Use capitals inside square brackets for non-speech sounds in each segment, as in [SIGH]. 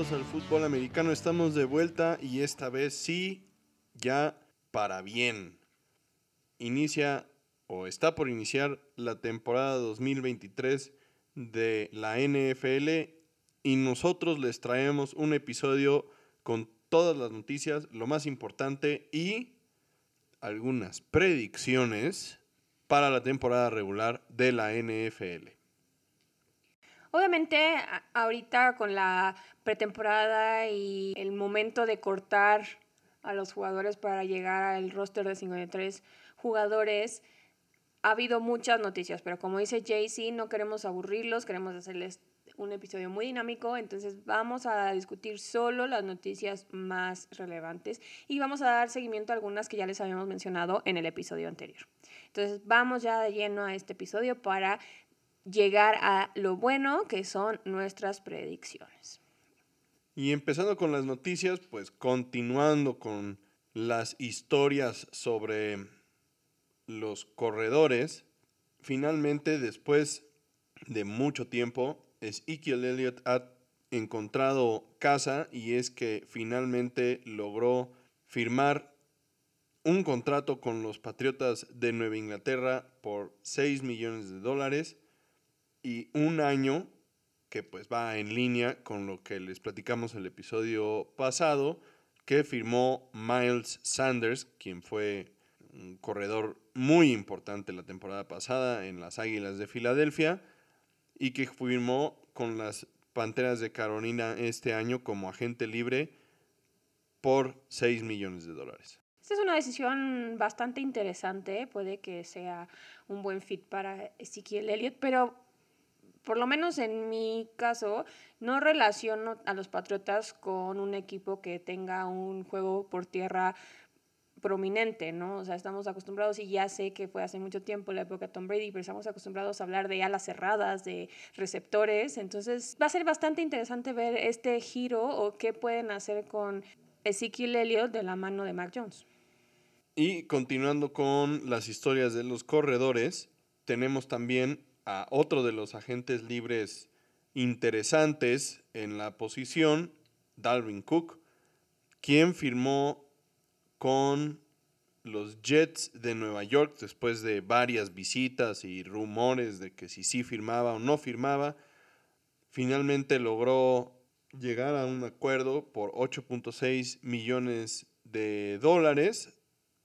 al fútbol americano, estamos de vuelta y esta vez sí, ya para bien. Inicia o está por iniciar la temporada 2023 de la NFL y nosotros les traemos un episodio con todas las noticias, lo más importante y algunas predicciones para la temporada regular de la NFL. Obviamente, ahorita con la pretemporada y el momento de cortar a los jugadores para llegar al roster de 53 jugadores, ha habido muchas noticias, pero como dice Jay-Z, no queremos aburrirlos, queremos hacerles un episodio muy dinámico, entonces vamos a discutir solo las noticias más relevantes y vamos a dar seguimiento a algunas que ya les habíamos mencionado en el episodio anterior. Entonces vamos ya de lleno a este episodio para llegar a lo bueno que son nuestras predicciones. Y empezando con las noticias, pues continuando con las historias sobre los corredores, finalmente después de mucho tiempo, Ezekiel Elliott ha encontrado casa y es que finalmente logró firmar un contrato con los Patriotas de Nueva Inglaterra por 6 millones de dólares y un año que pues va en línea con lo que les platicamos en el episodio pasado, que firmó Miles Sanders, quien fue un corredor muy importante la temporada pasada en las Águilas de Filadelfia y que firmó con las Panteras de Carolina este año como agente libre por 6 millones de dólares. Esta es una decisión bastante interesante, puede que sea un buen fit para Ezequiel Elliott, pero por lo menos en mi caso, no relaciono a los Patriotas con un equipo que tenga un juego por tierra prominente, ¿no? O sea, estamos acostumbrados, y ya sé que fue hace mucho tiempo la época de Tom Brady, pero estamos acostumbrados a hablar de alas cerradas, de receptores, entonces va a ser bastante interesante ver este giro o qué pueden hacer con Ezekiel Elliott de la mano de Mac Jones. Y continuando con las historias de los corredores, tenemos también a otro de los agentes libres interesantes en la posición, Dalvin Cook, quien firmó con los Jets de Nueva York después de varias visitas y rumores de que si sí firmaba o no firmaba. Finalmente logró llegar a un acuerdo por 8.6 millones de dólares,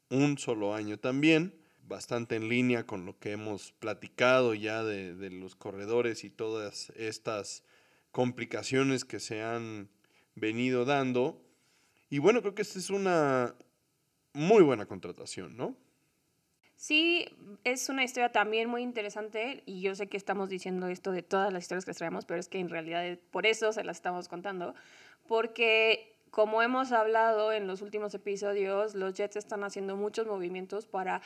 un solo año también bastante en línea con lo que hemos platicado ya de, los corredores y todas estas complicaciones que se han venido dando. Y bueno, creo que esta es una muy buena contratación, ¿no? Sí, es una historia también muy interesante y yo sé que estamos diciendo esto de todas las historias que traemos, pero es que en realidad por eso se las estamos contando, porque como hemos hablado en los últimos episodios, los Jets están haciendo muchos movimientos para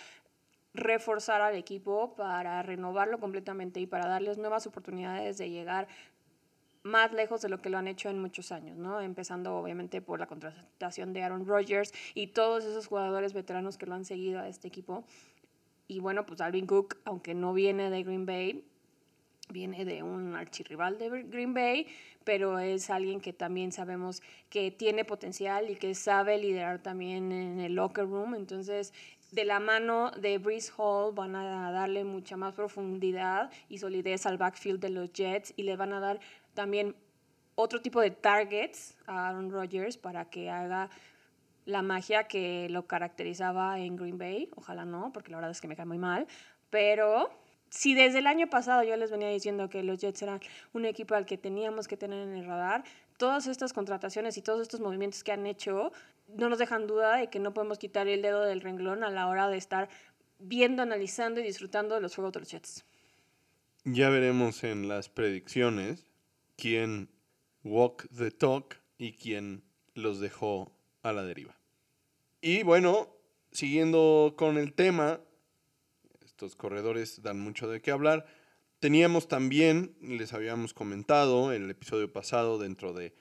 reforzar al equipo, para renovarlo completamente y para darles nuevas oportunidades de llegar más lejos de lo que lo han hecho en muchos años, ¿no? Empezando obviamente por la contratación de Aaron Rodgers y todos esos jugadores veteranos que lo han seguido a este equipo. Y bueno, pues Alvin Cook, aunque no viene de Green Bay, viene de un archirrival de Green Bay, pero es alguien que también sabemos que tiene potencial y que sabe liderar también en el locker room. Entonces, de la mano de Breeze Hall van a darle mucha más profundidad y solidez al backfield de los Jets y le van a dar también otro tipo de targets a Aaron Rodgers para que haga la magia que lo caracterizaba en Green Bay. Ojalá no, porque la verdad es que me cae muy mal. Pero si desde el año pasado yo les venía diciendo que los Jets eran un equipo al que teníamos que tener en el radar, todas estas contrataciones y todos estos movimientos que han hecho no nos dejan duda de que no podemos quitar el dedo del renglón a la hora de estar viendo, analizando y disfrutando de los juegos de los Jets. Ya veremos en las predicciones quién walk the talk y quién los dejó a la deriva. Y bueno, siguiendo con el tema, estos corredores dan mucho de qué hablar. Teníamos también, les habíamos comentado en el episodio pasado dentro de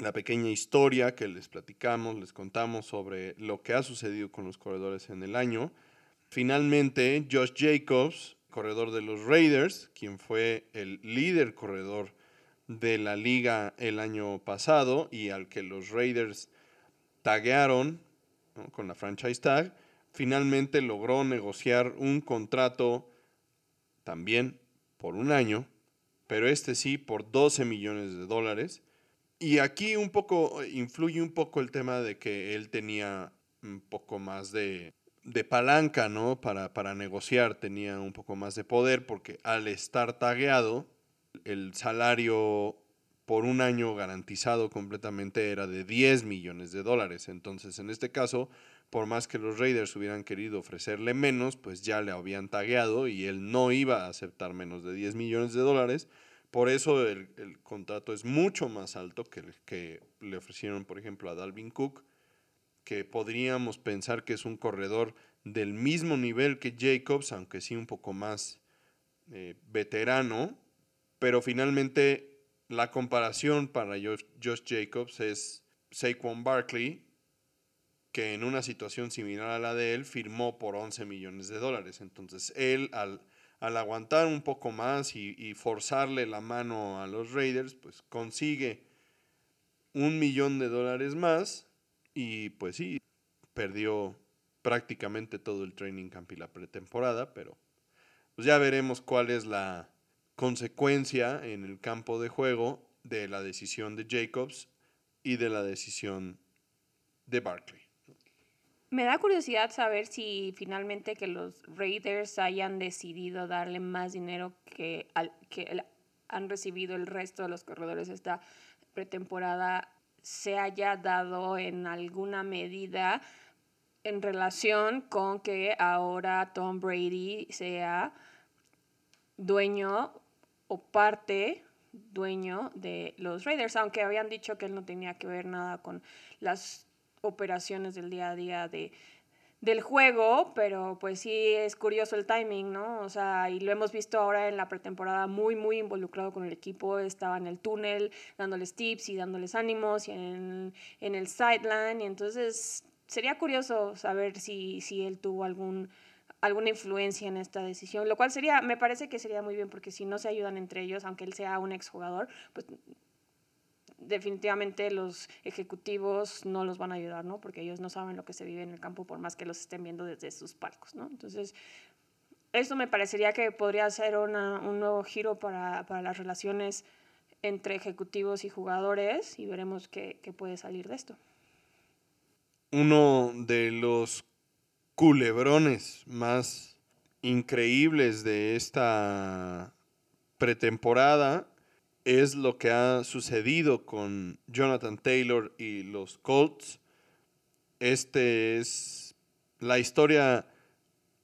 la pequeña historia que les platicamos, les contamos sobre lo que ha sucedido con los corredores en el año. Finalmente, Josh Jacobs, corredor de los Raiders, quien fue el líder corredor de la liga el año pasado y al que los Raiders taguearon con la franchise tag, finalmente logró negociar un contrato también por un año, pero este sí por 12 millones de dólares. Y aquí un poco influye un poco el tema de que él tenía un poco más de, de palanca, ¿no? Para, para negociar, tenía un poco más de poder porque al estar tagueado, el salario por un año garantizado completamente era de 10 millones de dólares. Entonces, en este caso, por más que los Raiders hubieran querido ofrecerle menos, pues ya le habían tagueado y él no iba a aceptar menos de 10 millones de dólares. Por eso el, contrato es mucho más alto que el que le ofrecieron, por ejemplo, a Dalvin Cook, que podríamos pensar que es un corredor del mismo nivel que Jacobs, aunque sí un poco más eh, veterano, pero finalmente la comparación para Josh Jacobs es Saquon Barkley, que en una situación similar a la de él firmó por 11 millones de dólares. Entonces él al, al aguantar un poco más y, forzarle la mano a los Raiders, pues consigue un millón de dólares más y pues sí, perdió prácticamente todo el training camp y la pretemporada, pero pues ya veremos cuál es la, consecuencia en el campo de juego de la decisión de Jacobs y de la decisión de Barkley. Me da curiosidad saber si finalmente que los Raiders hayan decidido darle más dinero que, al, que han recibido el resto de los corredores esta pretemporada se haya dado en alguna medida en relación con que ahora Tom Brady sea dueño o parte dueño de los Raiders, aunque habían dicho que él no tenía que ver nada con las operaciones del día a día de, del juego, pero pues sí es curioso el timing, ¿no? O sea, y lo hemos visto ahora en la pretemporada muy, muy involucrado con el equipo, estaba en el túnel dándoles tips y dándoles ánimos y en, en el sideline, y entonces sería curioso saber si, si él tuvo algún alguna influencia en esta decisión, lo cual sería, me parece que sería muy bien porque si no se ayudan entre ellos, aunque él sea un exjugador, pues definitivamente los ejecutivos no los van a ayudar, ¿no? Porque ellos no saben lo que se vive en el campo por más que los estén viendo desde sus palcos, ¿no? Entonces, esto me parecería que podría ser una, un nuevo giro para, para, las relaciones entre ejecutivos y jugadores y veremos qué, qué puede salir de esto. Uno de los culebrones más increíbles de esta pretemporada es lo que ha sucedido con Jonathan Taylor y los Colts. Este es la historia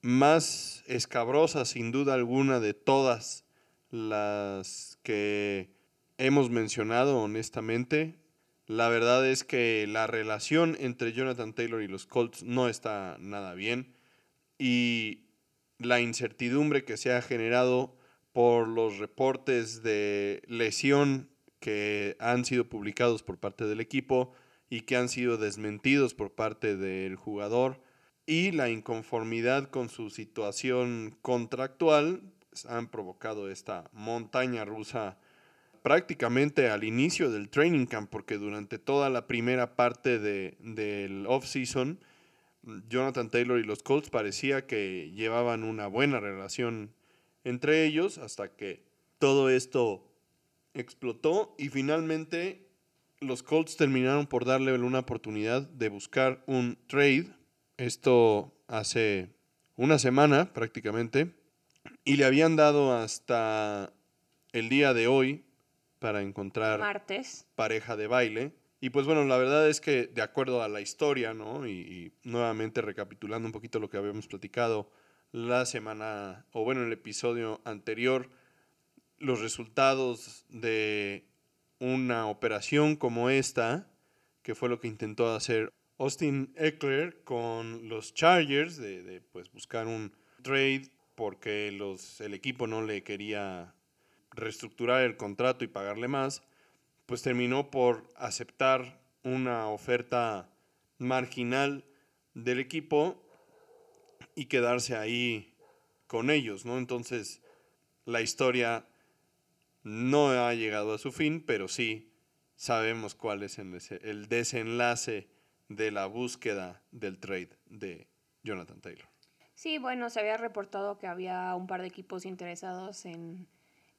más escabrosa, sin duda alguna, de todas las que hemos mencionado, honestamente. La verdad es que la relación entre Jonathan Taylor y los Colts no está nada bien y la incertidumbre que se ha generado por los reportes de lesión que han sido publicados por parte del equipo y que han sido desmentidos por parte del jugador y la inconformidad con su situación contractual han provocado esta montaña rusa prácticamente al inicio del training camp, porque durante toda la primera parte de, del off-season, Jonathan Taylor y los Colts parecía que llevaban una buena relación entre ellos hasta que todo esto explotó y finalmente los Colts terminaron por darle una oportunidad de buscar un trade. Esto hace una semana prácticamente. Y le habían dado hasta el día de hoy para encontrar Martes. pareja de baile. Y pues bueno, la verdad es que de acuerdo a la historia, ¿no? Y, nuevamente recapitulando un poquito lo que habíamos platicado la semana, o bueno, en el episodio anterior, los resultados de una operación como esta, que fue lo que intentó hacer Austin Eckler con los Chargers, de, de pues buscar un trade porque los, el equipo no le quería reestructurar el contrato y pagarle más, pues terminó por aceptar una oferta marginal del equipo y quedarse ahí con ellos, ¿no? Entonces, la historia no ha llegado a su fin, pero sí sabemos cuál es el desenlace de la búsqueda del trade de Jonathan Taylor. Sí, bueno, se había reportado que había un par de equipos interesados en,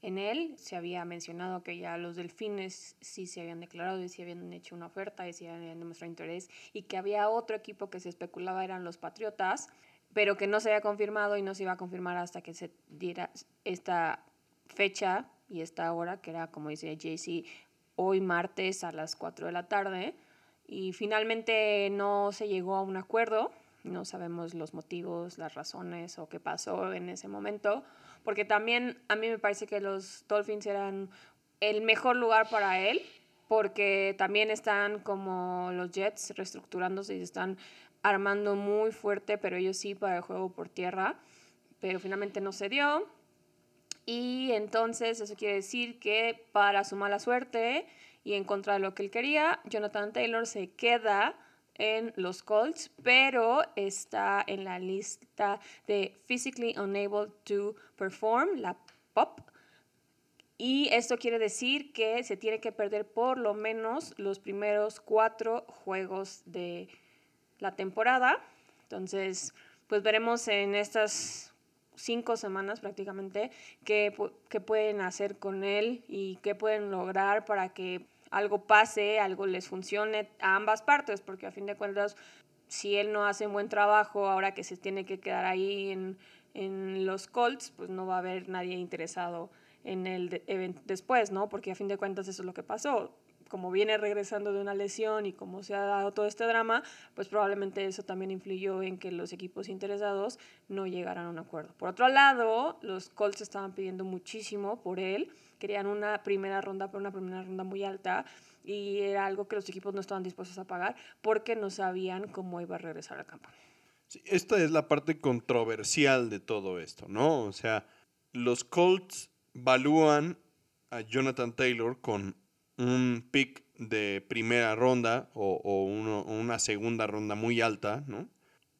en él. Se había mencionado que ya los delfines sí se habían declarado y sí habían hecho una oferta y sí habían demostrado interés y que había otro equipo que se especulaba eran los Patriotas, pero que no se había confirmado y no se iba a confirmar hasta que se diera esta fecha y esta hora, que era, como dice JC, hoy martes a las 4 de la tarde. Y finalmente no se llegó a un acuerdo, no sabemos los motivos, las razones o qué pasó en ese momento, porque también a mí me parece que los Dolphins eran el mejor lugar para él, porque también están como los Jets reestructurándose y están armando muy fuerte, pero ellos sí para el juego por tierra, pero finalmente no se dio. Y entonces eso quiere decir que para su mala suerte y en contra de lo que él quería, Jonathan Taylor se queda en los Colts, pero está en la lista de Physically Unable to Perform, la POP. Y esto quiere decir que se tiene que perder por lo menos los primeros cuatro juegos de la temporada. Entonces, pues veremos en estas cinco semanas prácticamente qué, qué pueden hacer con él y qué pueden lograr para que algo pase, algo les funcione a ambas partes, porque a fin de cuentas, si él no hace un buen trabajo, ahora que se tiene que quedar ahí en, en los Colts, pues no va a haber nadie interesado en el evento después, ¿no? Porque a fin de cuentas eso es lo que pasó. Como viene regresando de una lesión y como se ha dado todo este drama, pues probablemente eso también influyó en que los equipos interesados no llegaran a un acuerdo. Por otro lado, los Colts estaban pidiendo muchísimo por él querían una primera ronda, pero una primera ronda muy alta y era algo que los equipos no estaban dispuestos a pagar porque no sabían cómo iba a regresar al campo. esta es la parte controversial de todo esto, ¿no? O sea, los Colts valúan a Jonathan Taylor con un pick de primera ronda o, o una segunda ronda muy alta, ¿no?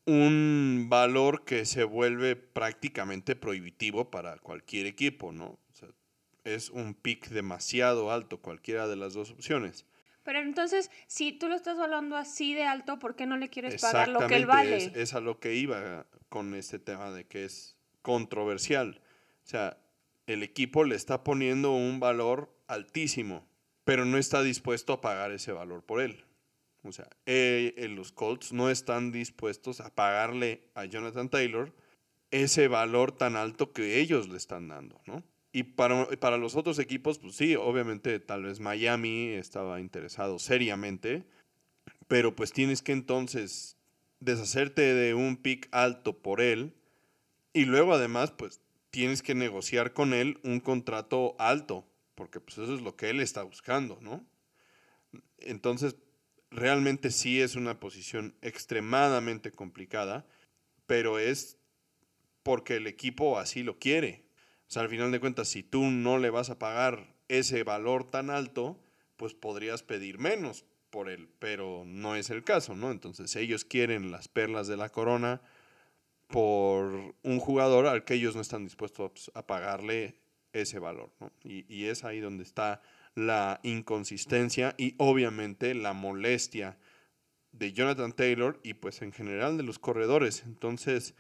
Un valor que se vuelve prácticamente prohibitivo para cualquier equipo, ¿no? Es un pick demasiado alto, cualquiera de las dos opciones. Pero entonces, si tú lo estás hablando así de alto, ¿por qué no le quieres pagar lo que él vale? Es, es a lo que iba con este tema de que es controversial. O sea, el equipo le está poniendo un valor altísimo, pero no está dispuesto a pagar ese valor por él. O sea, eh, los Colts no están dispuestos a pagarle a Jonathan Taylor ese valor tan alto que ellos le están dando, ¿no? Y para, para, los otros equipos, pues sí, obviamente tal vez Miami estaba interesado seriamente, pero pues tienes que entonces deshacerte de un pick alto por él y luego además pues tienes que negociar con él un contrato alto, porque pues eso es lo que él está buscando, ¿no? Entonces, realmente sí es una posición extremadamente complicada, pero es porque el equipo así lo quiere. Sea, al final de cuentas, si tú no le vas a pagar ese valor tan alto, pues podrías pedir menos por él, pero no es el caso, ¿no? Entonces ellos quieren las perlas de la corona por un jugador al que ellos no están dispuestos a pagarle ese valor. Y, y es ahí donde está la inconsistencia y obviamente la molestia de Jonathan Taylor y pues en general de los corredores. Entonces,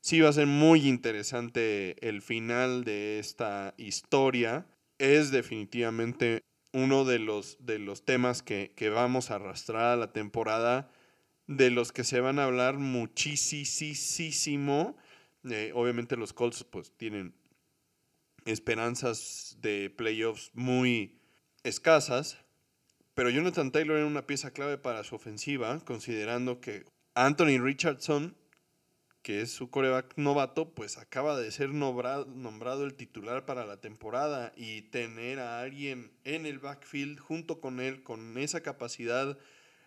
sí va a ser muy interesante el final de esta historia. Es definitivamente uno de los, de los temas que, vamos a arrastrar a la temporada, de los que se van a hablar muchísimo. Eh, obviamente los Colts pues tienen esperanzas de playoffs muy escasas, pero Jonathan Taylor era una pieza clave para su ofensiva, considerando que Anthony Richardson que es su coreback novato, pues acaba de ser nombrado, nombrado, el titular para la temporada y tener a alguien en el backfield junto con él, con esa capacidad,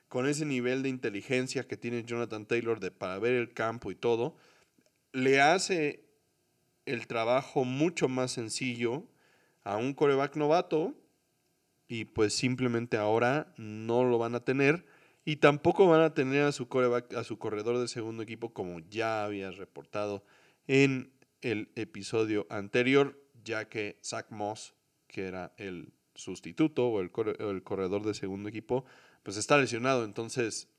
con ese nivel de inteligencia que tiene Jonathan Taylor de, para ver el campo y todo, le hace el trabajo mucho más sencillo a un coreback novato y pues simplemente ahora no lo van a tener y tampoco van a tener a su, a su corredor de segundo equipo como ya habías reportado en el episodio anterior, ya que Zach Moss, que era el sustituto o el corredor de segundo equipo, pues está lesionado. Entonces,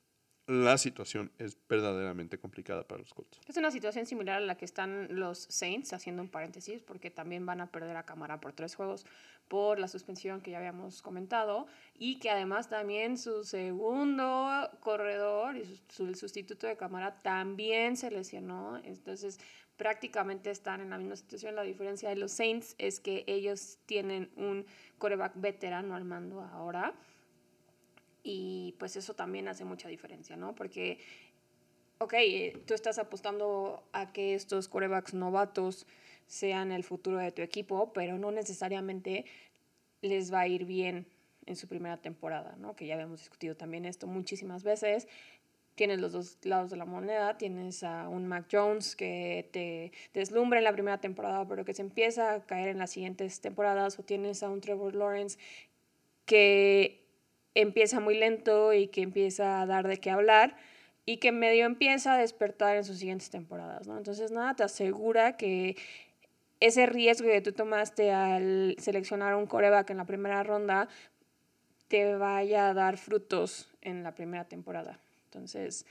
la situación es verdaderamente complicada para los Colts. Es una situación similar a la que están los Saints, haciendo un paréntesis, porque también van a perder a Cámara por tres juegos por la suspensión que ya habíamos comentado, y que además también su segundo corredor y su, sustituto de Cámara también se lesionó. Entonces, prácticamente están en la misma situación. La diferencia de los Saints es que ellos tienen un coreback veterano al mando ahora y pues eso también hace mucha diferencia, ¿no? Porque, ok, tú estás apostando a que estos corebacks novatos sean el futuro de tu equipo, pero no necesariamente les va a ir bien en su primera temporada, ¿no? Que ya habíamos discutido también esto muchísimas veces. Tienes los dos lados de la moneda, tienes a un Mac Jones que te deslumbra en la primera temporada, pero que se empieza a caer en las siguientes temporadas, o tienes a un Trevor Lawrence que empieza muy lento y que empieza a dar de qué hablar y que medio empieza a despertar en sus siguientes temporadas, ¿no? Entonces, nada, te asegura que ese riesgo que tú tomaste al seleccionar un coreback en la primera ronda te vaya a dar frutos en la primera temporada. Entonces,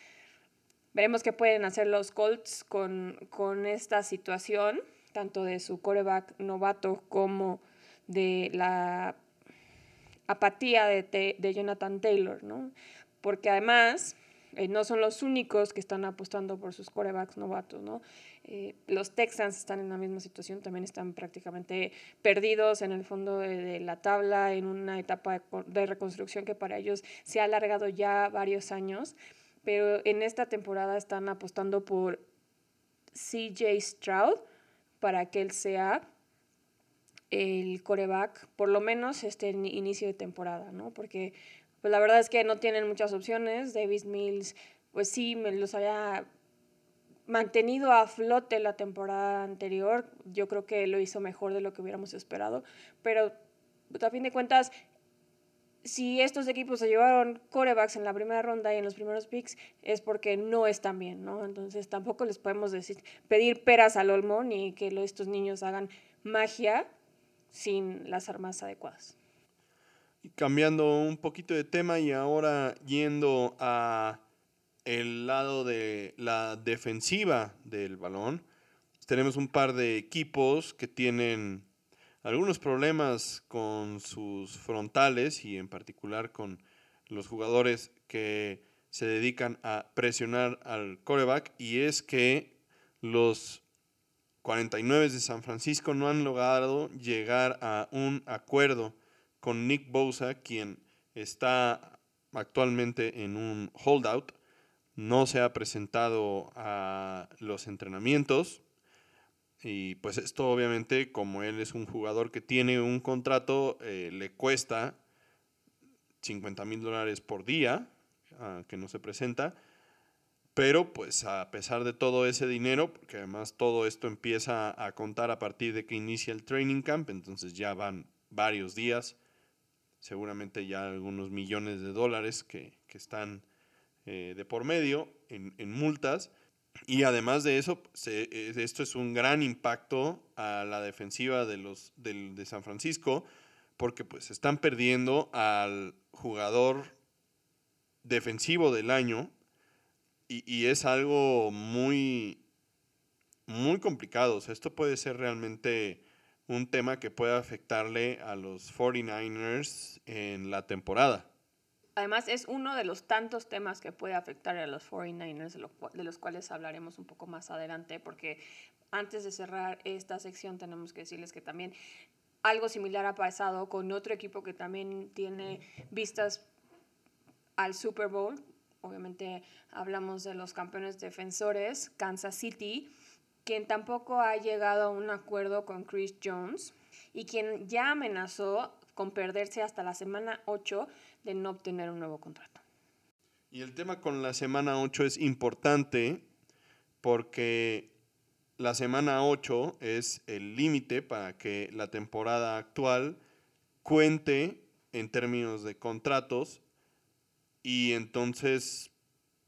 veremos qué pueden hacer los Colts con, con esta situación, tanto de su coreback novato como de la apatía de, de Jonathan Taylor, ¿no? Porque además eh, no son los únicos que están apostando por sus corebacks novatos, ¿no? Eh, los Texans están en la misma situación, también están prácticamente perdidos en el fondo de, la tabla, en una etapa de, reconstrucción que para ellos se ha alargado ya varios años, pero en esta temporada están apostando por CJ Stroud para que él sea el coreback, por lo menos este inicio de temporada, ¿no? Porque pues la verdad es que no tienen muchas opciones. Davis Mills, pues sí, me los había mantenido a flote la temporada anterior. Yo creo que lo hizo mejor de lo que hubiéramos esperado. Pero pues, a fin de cuentas, si estos equipos se llevaron corebacks en la primera ronda y en los primeros picks, es porque no están bien, ¿no? Entonces tampoco les podemos decir, pedir peras al olmo ni que estos niños hagan magia sin las armas adecuadas. Cambiando un poquito de tema y ahora yendo a el lado de la defensiva del balón, tenemos un par de equipos que tienen algunos problemas con sus frontales y en particular con los jugadores que se dedican a presionar al coreback y es que los 49 de San Francisco no han logrado llegar a un acuerdo con Nick Bosa, quien está actualmente en un holdout. No se ha presentado a los entrenamientos. Y pues esto obviamente, como él es un jugador que tiene un contrato, eh, le cuesta 50 mil dólares por día ah, que no se presenta. Pero pues a pesar de todo ese dinero, porque además todo esto empieza a contar a partir de que inicia el training camp, entonces ya van varios días, seguramente ya algunos millones de dólares que, están eh, de por medio en, multas. Y además de eso, esto es un gran impacto a la defensiva de, los, de San Francisco, porque pues están perdiendo al jugador defensivo del año y, es algo muy, muy complicado. Esto puede ser realmente un tema que puede afectarle a los 49ers en la temporada. Además, es uno de los tantos temas que puede afectar a los 49ers, de, los cuales hablaremos un poco más adelante, porque antes de cerrar esta sección tenemos que decirles que también algo similar ha pasado con otro equipo que también tiene vistas al Super Bowl, obviamente hablamos de los campeones defensores, Kansas City, quien tampoco ha llegado a un acuerdo con Chris Jones y quien ya amenazó con perderse hasta la semana 8 de no obtener un nuevo contrato. Y el tema con la semana 8 es importante porque la semana 8 es el límite para que la temporada actual cuente en términos de contratos y entonces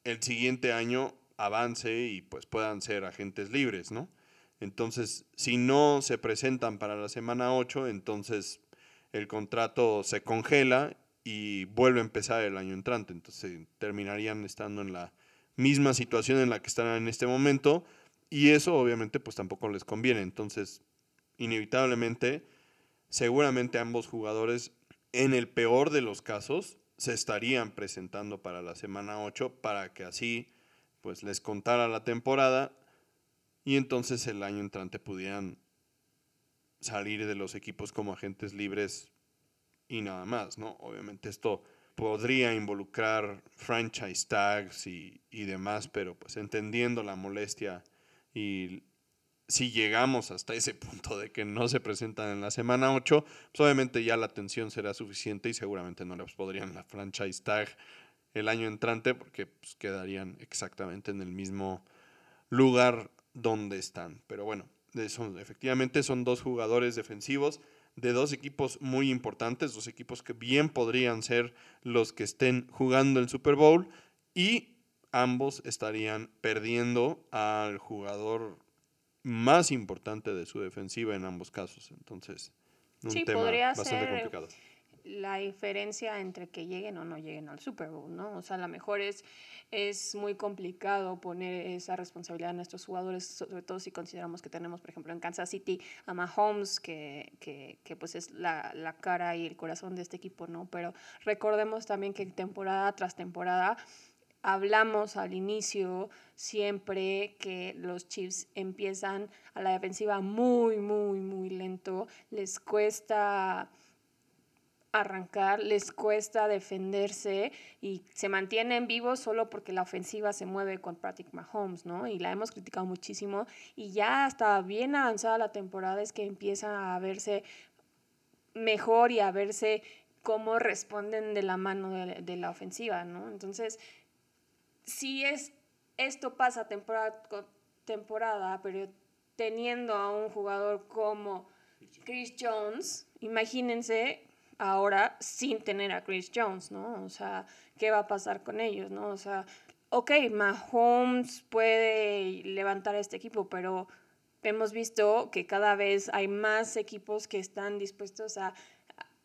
el siguiente año avance y pues puedan ser agentes libres, ¿no? Entonces, si no se presentan para la semana 8, entonces el contrato se congela y vuelve a empezar el año entrante. Entonces terminarían estando en la misma situación en la que están en este momento y eso obviamente pues tampoco les conviene. Entonces, inevitablemente, seguramente ambos jugadores en el peor de los casos se estarían presentando para la semana 8 para que así pues les contara la temporada y entonces el año entrante pudieran salir de los equipos como agentes libres y nada más, ¿no? Obviamente esto podría involucrar franchise tags y, y demás, pero pues entendiendo la molestia y si llegamos hasta ese punto de que no se presentan en la semana 8, pues obviamente ya la atención será suficiente y seguramente no les podrían la franchise tag el año entrante porque pues, quedarían exactamente en el mismo lugar donde están. Pero bueno, son, efectivamente son dos jugadores defensivos de dos equipos muy importantes, dos equipos que bien podrían ser los que estén jugando el Super Bowl y ambos estarían perdiendo al jugador más importante de su defensiva en ambos casos. Entonces, un tema bastante complicado. La diferencia entre que lleguen o no lleguen al Super Bowl, ¿no? O sea, a lo mejor es, es muy complicado poner esa responsabilidad en nuestros jugadores, sobre todo si consideramos que tenemos, por ejemplo, en Kansas City a Mahomes, que, que, que pues es la, la cara y el corazón de este equipo, ¿no? Pero recordemos también que temporada tras temporada hablamos al inicio siempre que los Chiefs empiezan a la defensiva muy, muy, muy lento. Les cuesta arrancar, les cuesta defenderse y se mantienen vivos solo porque la ofensiva se mueve con Patrick Mahomes, ¿no? Y la hemos criticado muchísimo y ya hasta bien avanzada la temporada es que empieza a verse mejor y a verse cómo responden de la mano de, de la ofensiva, ¿no? Entonces, si es, esto pasa temporada temporada, pero teniendo a un jugador como Chris Jones, imagínense ahora sin tener a Chris Jones, ¿no? O sea, ¿qué va a pasar con ellos, no? O sea, ok, Mahomes puede levantar este equipo, pero hemos visto que cada vez hay más equipos que están dispuestos a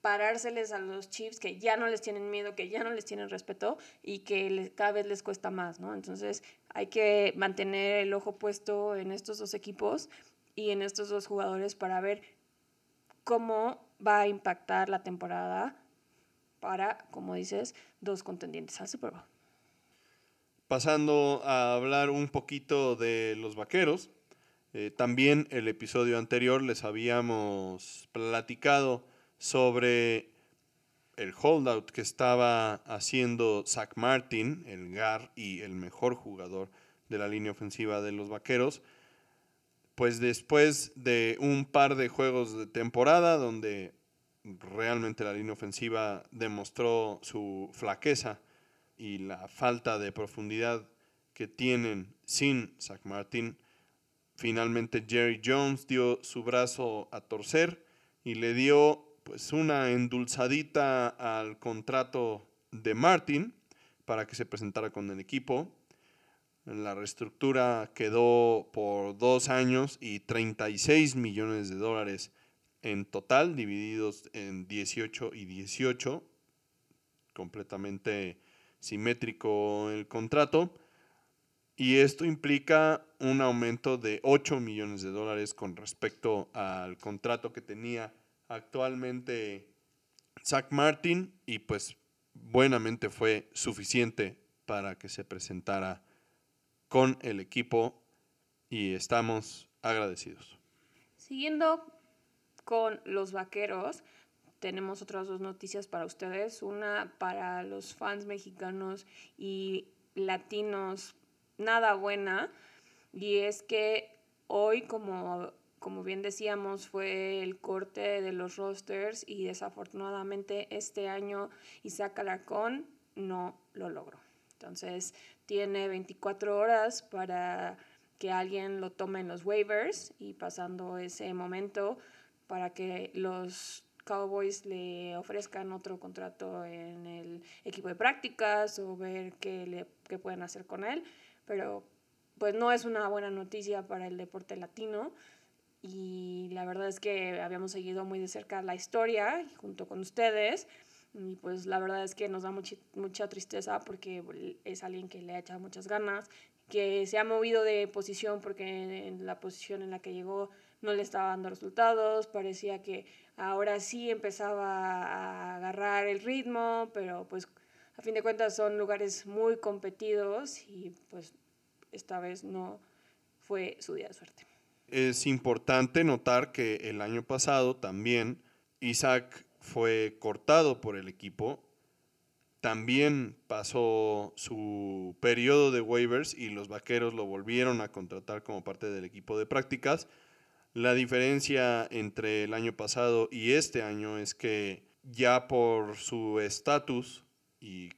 parárseles a los Chiefs que ya no les tienen miedo, que ya no les tienen respeto y que cada vez les cuesta más, ¿no? Entonces hay que mantener el ojo puesto en estos dos equipos y en estos dos jugadores para ver cómo va a impactar la temporada para, como dices, dos contendientes al Super. Pasando a hablar un poquito de los vaqueros, eh, también el episodio anterior les habíamos platicado sobre el holdout que estaba haciendo Zach Martin, el GAR y el mejor jugador de la línea ofensiva de los Vaqueros, pues después de un par de juegos de temporada donde realmente la línea ofensiva demostró su flaqueza y la falta de profundidad que tienen sin Zach Martin, finalmente Jerry Jones dio su brazo a torcer y le dio pues una endulzadita al contrato de Martin para que se presentara con el equipo. La reestructura quedó por dos años y 36 millones de dólares en total, divididos en 18 y 18, completamente simétrico el contrato. Y esto implica un aumento de 8 millones de dólares con respecto al contrato que tenía actualmente Zach Martin y pues buenamente fue suficiente para que se presentara con el equipo y estamos agradecidos. Siguiendo con los vaqueros, tenemos otras dos noticias para ustedes. Una para los fans mexicanos y latinos, nada buena. Y es que hoy, como como bien decíamos, fue el corte de los rosters y desafortunadamente este año Isaac Alarcón no lo logró. Entonces tiene 24 horas para que alguien lo tome en los waivers y pasando ese momento para que los Cowboys le ofrezcan otro contrato en el equipo de prácticas o ver qué, le, qué pueden hacer con él. Pero pues no es una buena noticia para el deporte latino y la verdad es que habíamos seguido muy de cerca la historia junto con ustedes y pues la verdad es que nos da mucha tristeza porque es alguien que le ha echado muchas ganas, que se ha movido de posición porque en la posición en la que llegó no le estaba dando resultados, parecía que ahora sí empezaba a agarrar el ritmo, pero pues a fin de cuentas son lugares muy competidos y pues esta vez no fue su día de suerte. Es importante notar que el año pasado también Isaac fue cortado por el equipo. También pasó su periodo de waivers y los vaqueros lo volvieron a contratar como parte del equipo de prácticas. La diferencia entre el año pasado y este año es que ya por su estatus y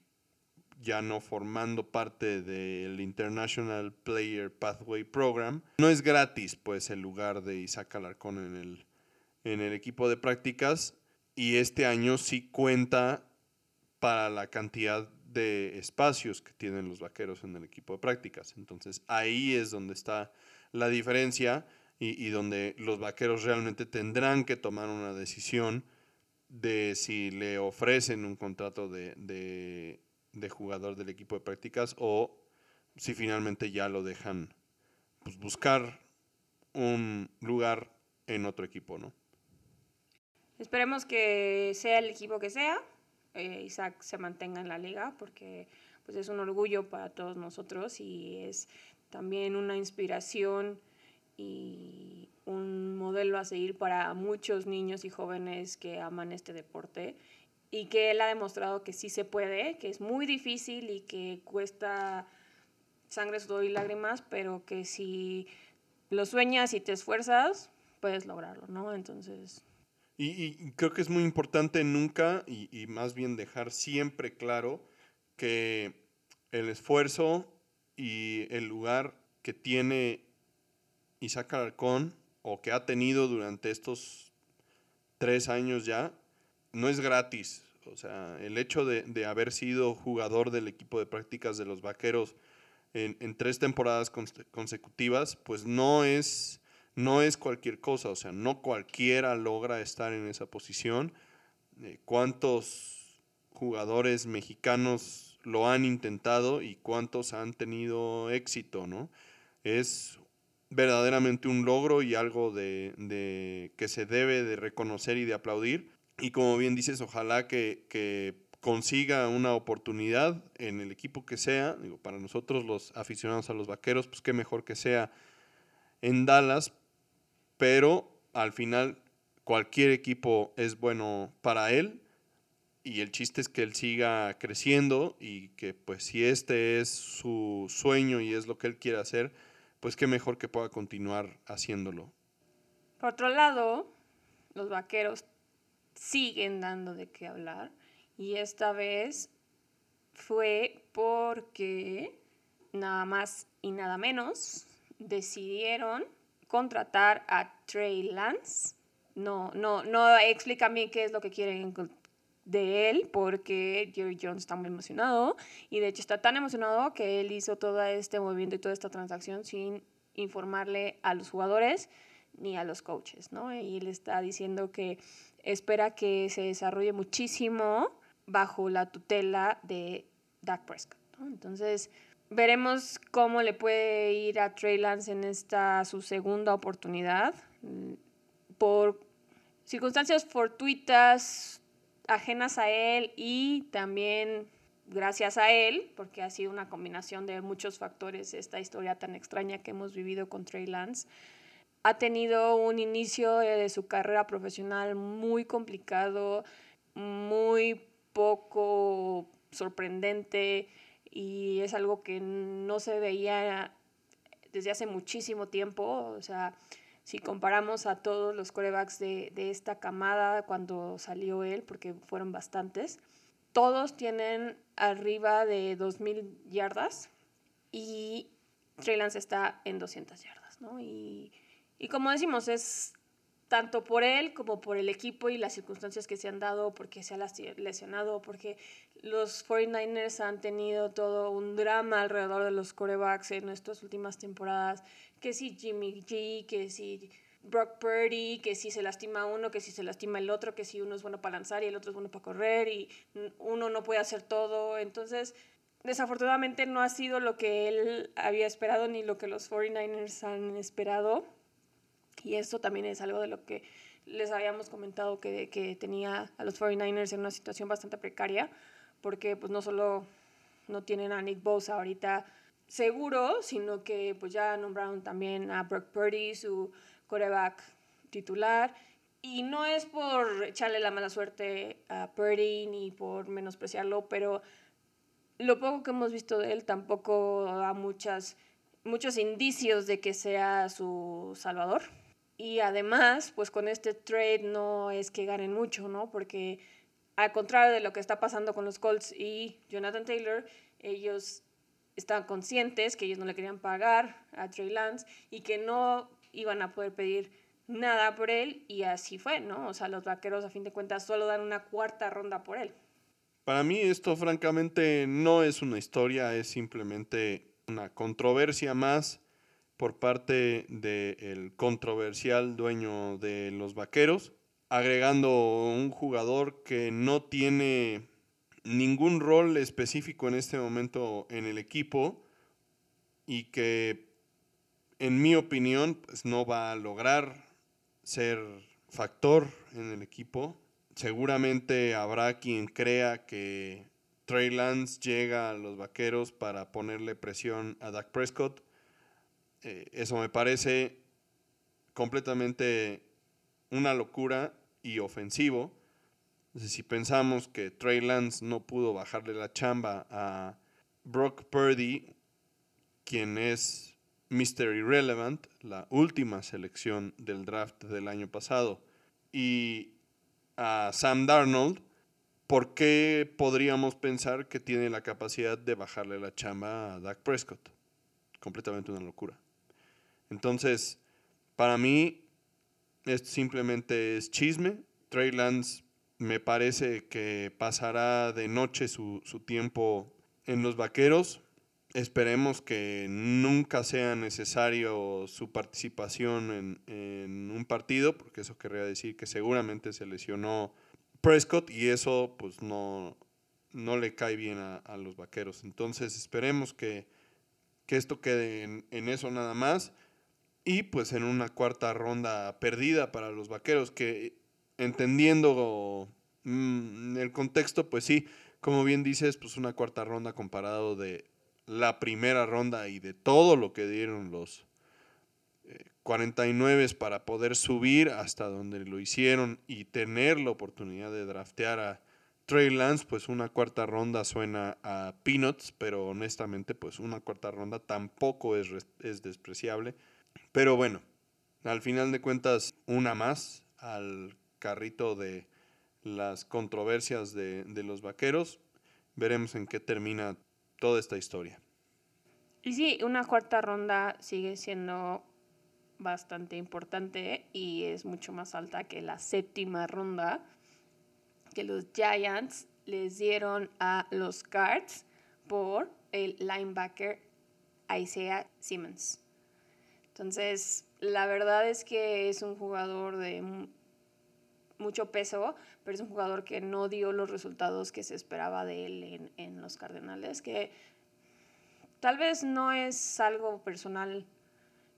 ya no formando parte del International Player Pathway Program. No es gratis, pues, el lugar de Isaac Alarcón en el, en el equipo de prácticas y este año sí cuenta para la cantidad de espacios que tienen los vaqueros en el equipo de prácticas. Entonces ahí es donde está la diferencia y, donde los vaqueros realmente tendrán que tomar una decisión de si le ofrecen un contrato de jugador del equipo de prácticas o si finalmente ya lo dejan pues, buscar un lugar en otro equipo, ¿no? Esperemos que sea el equipo que sea, eh, Isaac se mantenga en la liga porque pues es un orgullo para todos nosotros y es también una inspiración y un modelo a seguir para muchos niños y jóvenes que aman este deporte y que él ha demostrado que sí se puede, que es muy difícil y que cuesta sangre, sudor y lágrimas, pero que si lo sueñas y te esfuerzas, puedes lograrlo, ¿no? Entonces... Y, creo que es muy importante nunca y, y, más bien dejar siempre claro que el esfuerzo y el lugar que tiene Isaac Alarcón o que ha tenido durante estos tres años ya no es gratis. O sea, el hecho de, haber sido jugador del equipo de prácticas de los Vaqueros en, tres temporadas consecutivas, pues no es, no es cualquier cosa. O sea, no cualquiera logra estar en esa posición. Eh, ¿Cuántos jugadores mexicanos lo han intentado y cuántos han tenido éxito, no? Es verdaderamente un logro y algo de, que se debe de reconocer y de aplaudir. Y como bien dices, ojalá que, consiga una oportunidad en el equipo que sea. Digo, para nosotros los aficionados a los vaqueros, pues qué mejor que sea en Dallas. Pero al final cualquier equipo es bueno para él. Y el chiste es que él siga creciendo y que pues si este es su sueño y es lo que él quiere hacer, pues qué mejor que pueda continuar haciéndolo. Por otro lado, los vaqueros siguen dando de qué hablar. Y esta vez fue porque nada más y nada menos decidieron contratar a Trey Lance. No, no, no explican bien qué es lo que quieren de él porque Jerry Jones está muy emocionado y de hecho está tan emocionado que él hizo todo este movimiento y toda esta transacción sin informarle a los jugadores ni a los coaches, ¿no? Y él está diciendo que espera que se desarrolle muchísimo bajo la tutela de Dak Prescott. Entonces, veremos cómo le puede ir a Trey Lance en esta su segunda oportunidad. Por circunstancias fortuitas, ajenas a él y también gracias a él, porque ha sido una combinación de muchos factores esta historia tan extraña que hemos vivido con Trey Lance ha tenido un inicio de su carrera profesional muy complicado, muy poco sorprendente y es algo que no se veía desde hace muchísimo tiempo. O sea, si comparamos a todos los corebacks de, de esta camada cuando salió él, porque fueron bastantes, todos tienen arriba de 2.000 yardas y Trey Lance está en 200 yardas, ¿no? Y y como decimos, es tanto por él como por el equipo y las circunstancias que se han dado, porque se ha lesionado, porque los 49ers han tenido todo un drama alrededor de los corebacks en estas últimas temporadas, que si Jimmy G, que si Brock Purdy, que si se lastima uno, que si se lastima el otro, que si uno es bueno para lanzar y el otro es bueno para correr y uno no puede hacer todo. Entonces, desafortunadamente no ha sido lo que él había esperado ni lo que los 49ers han esperado. Y esto también es algo de lo que les habíamos comentado que, que tenía a los 49ers en una situación bastante precaria, porque pues no solo no tienen a Nick Bosa ahorita seguro, sino que pues ya nombraron también a Brock Purdy, su coreback titular. Y no es por echarle la mala suerte a Purdy ni por menospreciarlo, pero lo poco que hemos visto de él tampoco da muchas, muchos indicios de que sea su salvador. Y además, pues con este trade no es que ganen mucho, ¿no? Porque al contrario de lo que está pasando con los Colts y Jonathan Taylor, ellos estaban conscientes que ellos no le querían pagar a Trey Lance y que no iban a poder pedir nada por él y así fue, ¿no? O sea, los vaqueros a fin de cuentas solo dan una cuarta ronda por él. Para mí esto francamente no es una historia, es simplemente una controversia más por parte del controversial dueño de los Vaqueros, agregando un jugador que no tiene ningún rol específico en este momento en el equipo y que en mi opinión pues no va a lograr ser factor en el equipo seguramente habrá quien crea que Trey Lance llega a los vaqueros para ponerle presión a Dak Prescott. Eh, eso me parece completamente una locura y ofensivo. Si pensamos que Trey Lance no pudo bajarle la chamba a Brock Purdy, quien es Mr. Irrelevant, la última selección del draft del año pasado, y a Sam Darnold, ¿por qué podríamos pensar que tiene la capacidad de bajarle la chamba a Dak Prescott? Completamente una locura. Entonces, para mí, esto simplemente es chisme. Trey Lance me parece que pasará de noche su, su tiempo en los vaqueros. Esperemos que nunca sea necesario su participación en, un partido, porque eso querría decir que seguramente se lesionó Prescott y eso pues no, no le cae bien a, los vaqueros. Entonces esperemos que, esto quede en, eso nada más y pues en una cuarta ronda perdida para los vaqueros, que entendiendo mm, el contexto, pues sí, como bien dices, pues una cuarta ronda comparado de la primera ronda y de todo lo que dieron los 49 eh, para poder subir hasta donde lo hicieron y tener la oportunidad de draftear a Trey Lance, pues una cuarta ronda suena a peanuts, pero honestamente pues una cuarta ronda tampoco es, es despreciable. Pero bueno, al final de cuentas una más al carrito de las controversias de, de los vaqueros. Veremos en qué termina toda esta historia. Y sí, una cuarta ronda sigue siendo bastante importante y es mucho más alta que la séptima ronda que los Giants les dieron a los Cards por el linebacker Isaiah Simmons. Entonces, la verdad es que es un jugador de mucho peso, pero es un jugador que no dio los resultados que se esperaba de él en, en los Cardenales, que tal vez no es algo personal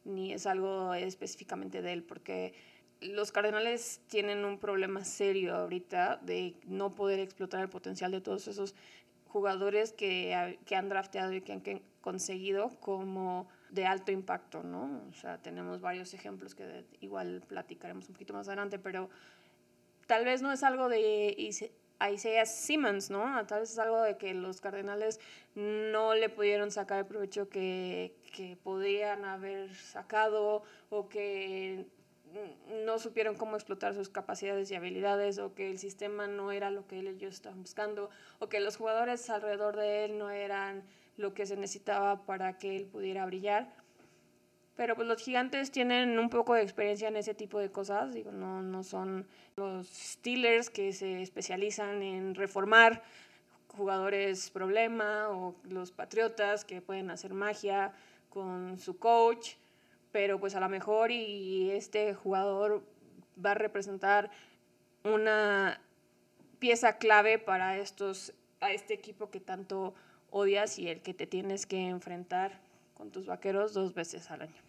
ni es algo específicamente de él, porque los Cardenales tienen un problema serio ahorita de no poder explotar el potencial de todos esos jugadores que, que han drafteado y que han conseguido como de alto impacto, ¿no? O sea, tenemos varios ejemplos que igual platicaremos un poquito más adelante, pero tal vez no es algo de Isaiah Simmons, ¿no? Tal vez es algo de que los Cardenales no le pudieron sacar el provecho que, que podían haber sacado o que no supieron cómo explotar sus capacidades y habilidades o que el sistema no era lo que ellos estaban buscando o que los jugadores alrededor de él no eran lo que se necesitaba para que él pudiera brillar. Pero pues los gigantes tienen un poco de experiencia en ese tipo de cosas, digo, no, no son los Steelers que se especializan en reformar jugadores problema o los Patriotas que pueden hacer magia con su coach, pero pues a lo mejor y este jugador va a representar una pieza clave para estos a este equipo que tanto odias y el que te tienes que enfrentar con tus vaqueros dos veces al año.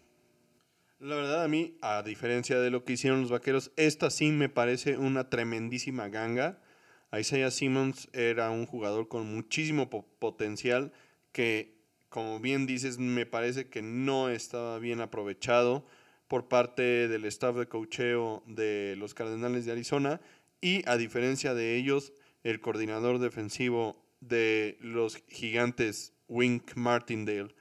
La verdad, a mí, a diferencia de lo que hicieron los vaqueros, esta sí me parece una tremendísima ganga. Isaiah Simmons era un jugador con muchísimo potencial que, como bien dices, me parece que no estaba bien aprovechado por parte del staff de cocheo de los Cardenales de Arizona y a diferencia de ellos, el coordinador defensivo de los gigantes, Wink Martindale,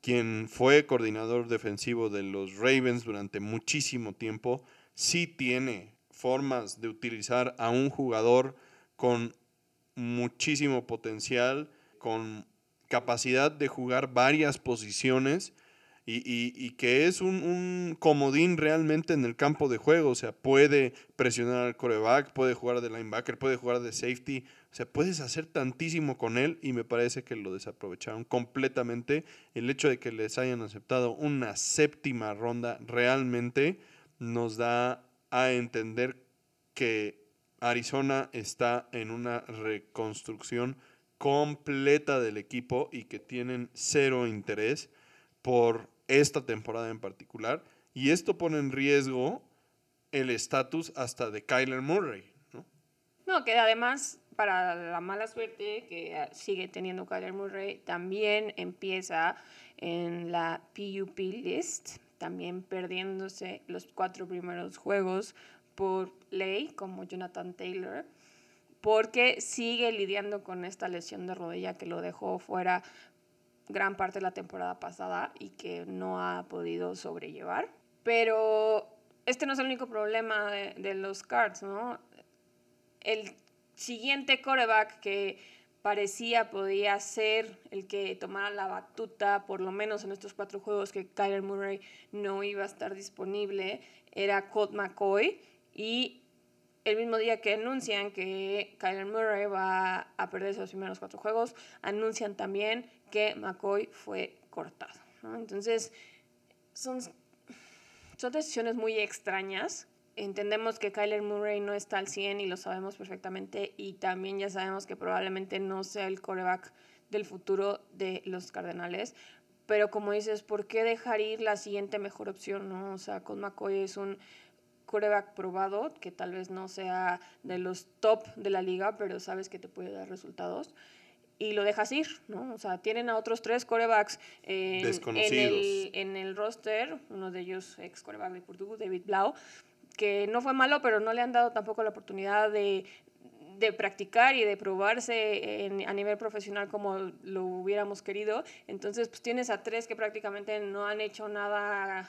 quien fue coordinador defensivo de los Ravens durante muchísimo tiempo, sí tiene formas de utilizar a un jugador con muchísimo potencial, con capacidad de jugar varias posiciones y, que es un, comodín realmente en el campo de juego. O sea, puede presionar al coreback, puede jugar de linebacker, puede jugar de safety. O sea, puedes hacer tantísimo con él y me parece que lo desaprovecharon completamente. El hecho de que les hayan aceptado una séptima ronda realmente nos da a entender que Arizona está en una reconstrucción completa del equipo y que tienen cero interés por esta temporada en particular. Y esto pone en riesgo el estatus hasta de Kyler Murray, ¿no? No, que además, para la mala suerte que sigue teniendo Kyler Murray, también empieza en la PUP list, también perdiéndose los cuatro primeros juegos por ley, como Jonathan Taylor, porque sigue lidiando con esta lesión de rodilla que lo dejó fuera gran parte de la temporada pasada y que no ha podido sobrellevar. Pero este no es el único problema de, los Cards, ¿no? El siguiente coreback que parecía podía ser el que tomara la batuta, por lo menos en estos cuatro juegos que Kyler Murray no iba a estar disponible, era Colt McCoy. Y el mismo día que anuncian que Kyler Murray va a perder esos primeros cuatro juegos, anuncian también que McCoy fue cortado. Entonces, son, son decisiones muy extrañas. Entendemos que Kyler Murray no está al 100 y lo sabemos perfectamente y también ya sabemos que probablemente no sea el coreback del futuro de los Cardenales. Pero como dices, ¿por qué dejar ir la siguiente mejor opción? ¿no? O sea, con McCoy es un coreback probado, que tal vez no sea de los top de la liga, pero sabes que te puede dar resultados y lo dejas ir, ¿no? O sea, tienen a otros tres corebacks en, el, en el roster, uno de ellos ex coreback de Portugal, David Blau, que no fue malo, pero no le han dado tampoco la oportunidad de, de practicar y de probarse a nivel profesional como lo hubiéramos querido. Entonces, pues tienes a tres que prácticamente no han hecho nada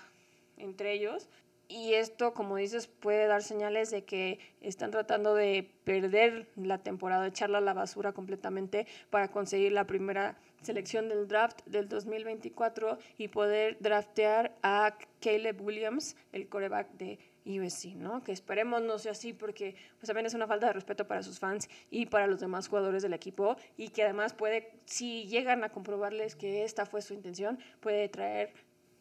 entre ellos y esto, como dices, puede dar señales de que están tratando de perder la temporada, echarla a la basura completamente para conseguir la primera selección del draft del 2024 y poder draftear a Caleb Williams, el coreback de USC, ¿no? Que esperemos no sea así porque pues también es una falta de respeto para sus fans y para los demás jugadores del equipo y que además puede, si llegan a comprobarles que esta fue su intención, puede traer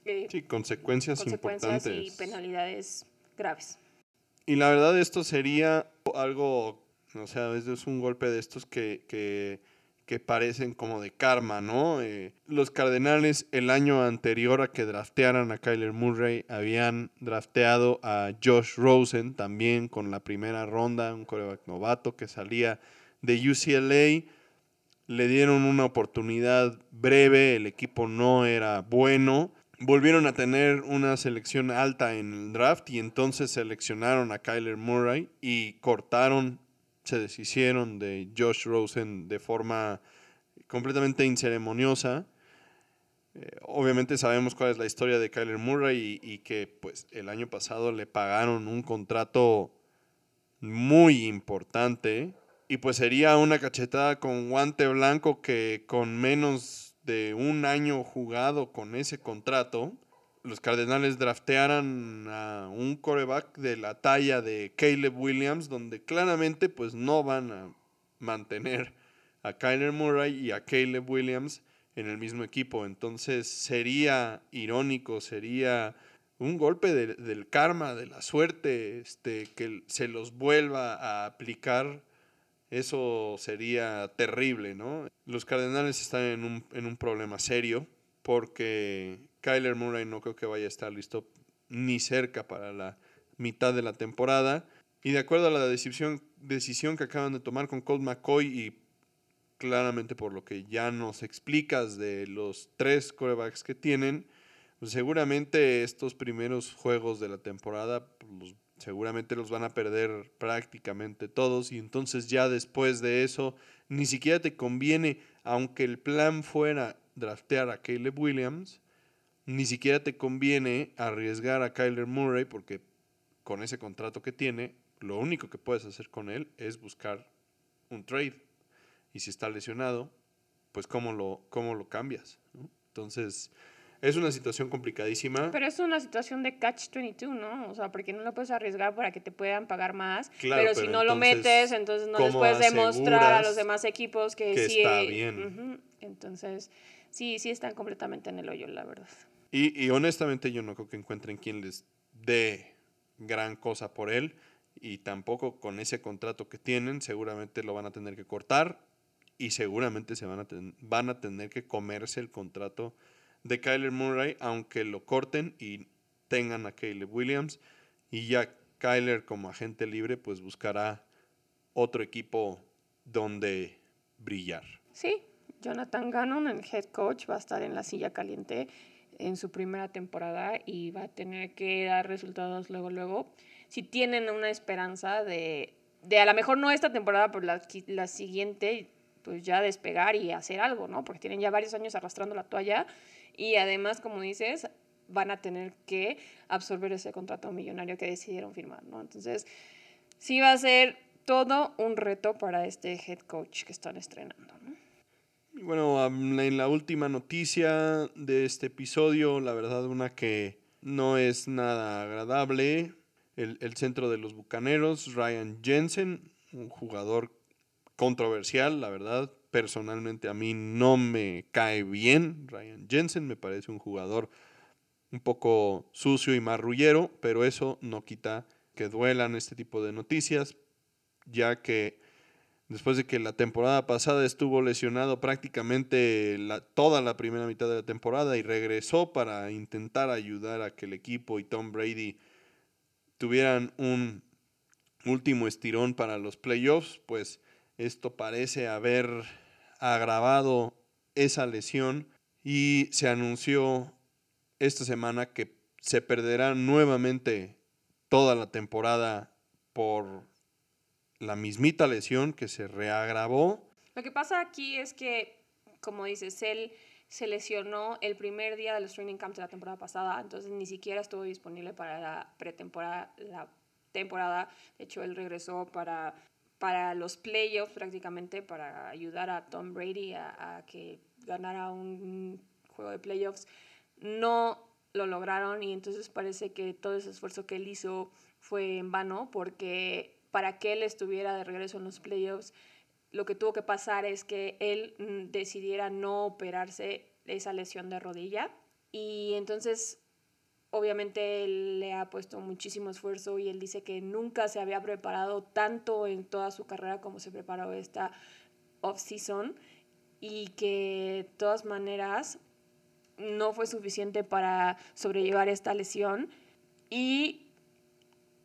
eh, sí, consecuencias, consecuencias y penalidades graves. Y la verdad esto sería algo, o sea, es un golpe de estos que, que, que parecen como de karma, ¿no? Eh, los Cardenales el año anterior a que draftearan a Kyler Murray habían drafteado a Josh Rosen también con la primera ronda, un coreback novato que salía de UCLA. Le dieron una oportunidad breve, el equipo no era bueno volvieron a tener una selección alta en el draft y entonces seleccionaron a Kyler Murray y cortaron, se deshicieron de Josh Rosen de forma completamente inceremoniosa. Eh, obviamente sabemos cuál es la historia de Kyler Murray y, y, que pues el año pasado le pagaron un contrato muy importante y pues sería una cachetada con guante blanco que con menos de un año jugado con ese contrato, los Cardenales draftearan a un coreback de la talla de Caleb Williams, donde claramente pues no van a mantener a Kyler Murray y a Caleb Williams en el mismo equipo. Entonces sería irónico, sería un golpe del karma, de la suerte, este, que se los vuelva a aplicar, eso sería terrible, ¿no? Los Cardenales están en un, en un problema serio porque Kyler Murray no creo que vaya a estar listo ni cerca para la mitad de la temporada. Y de acuerdo a la decisión, decisión que acaban de tomar con Colt McCoy y claramente por lo que ya nos explicas de los tres corebacks que tienen, pues seguramente estos primeros juegos de la temporada pues, seguramente los van a perder prácticamente todos y entonces ya después de eso ni siquiera te conviene, aunque el plan fuera draftear a Caleb Williams, ni siquiera te conviene arriesgar a Kyler Murray porque con ese contrato que tiene, lo único que puedes hacer con él es buscar un trade. Y si está lesionado, pues cómo lo, cómo lo cambias. Entonces, es una situación complicadísima. Pero es una situación de catch-22, ¿no? O sea, porque no lo puedes arriesgar para que te puedan pagar más. pero, si no lo metes, entonces no les puedes demostrar a los demás equipos que, sí. Está bien. Entonces, sí, sí están completamente en el hoyo, la verdad. Y, honestamente yo no creo que encuentren quien les dé gran cosa por él. Y tampoco con ese contrato que tienen, seguramente lo van a tener que cortar. Y seguramente se van a, van a tener que comerse el contrato de Kyler Murray, aunque lo corten y tengan a Caleb Williams. Y ya Kyler como agente libre, pues buscará otro equipo donde brillar. Sí, Jonathan Gannon, el head coach, va a estar en la silla caliente en su primera temporada y va a tener que dar resultados luego, luego. Si tienen una esperanza de, de a lo mejor no esta temporada, pero la, la siguiente, pues ya despegar y hacer algo, ¿no? Porque tienen ya varios años arrastrando la toalla y además, como dices, van a tener que absorber ese contrato millonario que decidieron firmar, ¿no? Entonces, sí va a ser todo un reto para este head coach que están estrenando, bueno, en la última noticia de este episodio, la verdad una que no es nada agradable, el, el centro de los Bucaneros, Ryan Jensen, un jugador controversial, la verdad, personalmente a mí no me cae bien. Ryan Jensen me parece un jugador un poco sucio y marrullero, pero eso no quita que duelan este tipo de noticias, ya que después de que la temporada pasada estuvo lesionado prácticamente toda la primera mitad de la temporada y regresó para intentar ayudar a que el equipo y Tom Brady tuvieran un último estirón para los playoffs, pues esto parece haber agravado esa lesión y se anunció esta semana que se perderá nuevamente toda la temporada por la mismita lesión que se reagravó. Lo que pasa aquí es que, como dices, él se lesionó el primer día de los training camps de la temporada pasada, entonces ni siquiera estuvo disponible para la pretemporada, la temporada. De hecho, él regresó para para los playoffs prácticamente, para ayudar a Tom Brady a, que ganara un juego de playoffs, no lo lograron y entonces parece que todo ese esfuerzo que él hizo fue en vano porque para que él estuviera de regreso en los playoffs, lo que tuvo que pasar es que él mm, decidiera no operarse esa lesión de rodilla. Y entonces obviamente él le ha puesto muchísimo esfuerzo y él dice que nunca se había preparado tanto en toda su carrera como se preparó esta off-season y que de todas maneras no fue suficiente para sobrellevar esta lesión. Y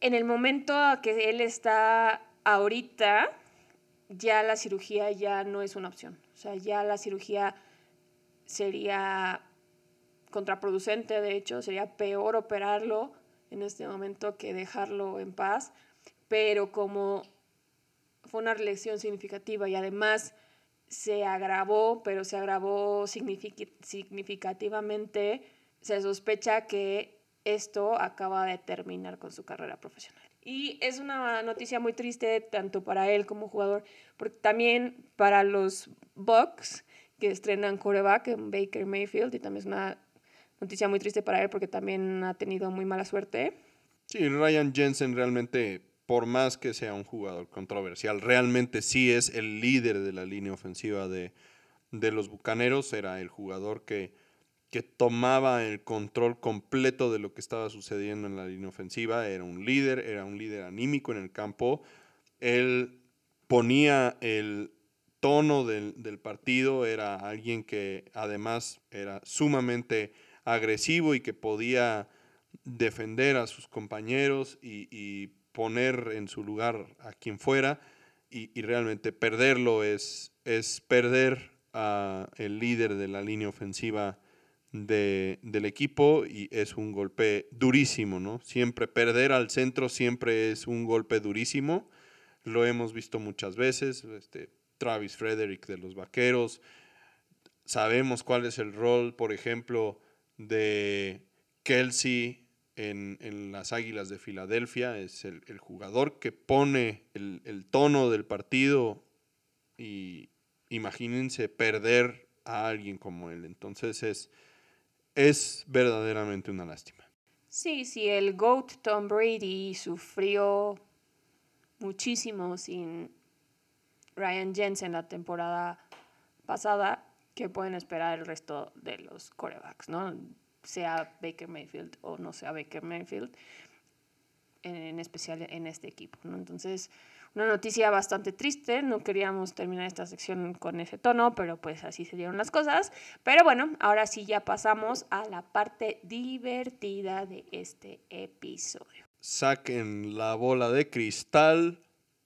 en el momento que él está ahorita ya la cirugía ya no es una opción, o sea, ya la cirugía sería contraproducente, de hecho, sería peor operarlo en este momento que dejarlo en paz, pero como fue una lesión significativa y además se agravó, pero se agravó significativamente, se sospecha que esto acaba de terminar con su carrera profesional. Y es una noticia muy triste tanto para él como jugador, porque también para los Bucks que estrenan coreback en Baker Mayfield y también es una noticia muy triste para él porque también ha tenido muy mala suerte. Sí, Ryan Jensen realmente, por más que sea un jugador controversial, realmente sí es el líder de la línea ofensiva de, los Bucaneros, era el jugador que, que tomaba el control completo de lo que estaba sucediendo en la línea ofensiva. Era un líder, era un líder anímico en el campo. Él ponía el tono del, partido, era alguien que además era sumamente agresivo y que podía defender a sus compañeros y, poner en su lugar a quien fuera. Y, realmente perderlo es, es perder a el líder de la línea ofensiva del equipo y es un golpe durísimo, ¿no? Siempre perder al centro siempre es un golpe durísimo. Lo hemos visto muchas veces. Este, Travis Frederick de los Vaqueros. Sabemos cuál es el rol, por ejemplo, de Kelsey en, las Águilas de Filadelfia. Es el, jugador que pone el, tono del partido y imagínense perder a alguien como él. Entonces es, es verdaderamente una lástima. Sí, sí, el GOAT Tom Brady sufrió muchísimo sin Ryan Jensen la temporada pasada, que pueden esperar el resto de los corebacks, ¿no? Sea Baker Mayfield o no sea Baker Mayfield, en, especial en este equipo, ¿no? Entonces, una noticia bastante triste, no queríamos terminar esta sección con ese tono, pero pues así se dieron las cosas. Pero bueno, ahora sí ya pasamos a la parte divertida de este episodio. Saquen la bola de cristal,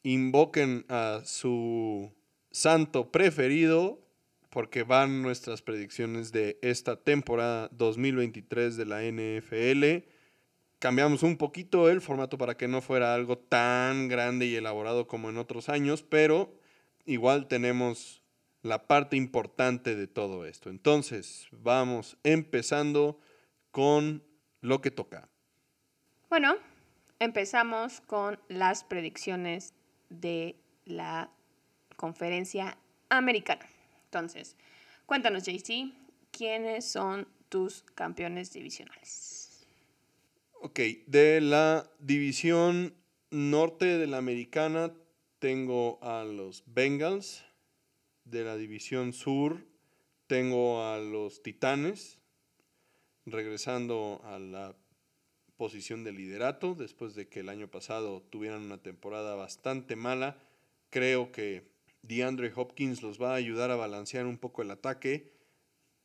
invoquen a su santo preferido, porque van nuestras predicciones de esta temporada 2023 de la NFL. Cambiamos un poquito el formato para que no fuera algo tan grande y elaborado como en otros años, pero igual tenemos la parte importante de todo esto. Entonces, vamos empezando con lo que toca. Bueno, empezamos con las predicciones de la conferencia americana. Entonces, cuéntanos, JC, ¿quiénes son tus campeones divisionales? Ok, de la división norte de la americana tengo a los Bengals. De la división sur tengo a los Titanes. Regresando a la posición de liderato después de que el año pasado tuvieran una temporada bastante mala. Creo que DeAndre Hopkins los va a ayudar a balancear un poco el ataque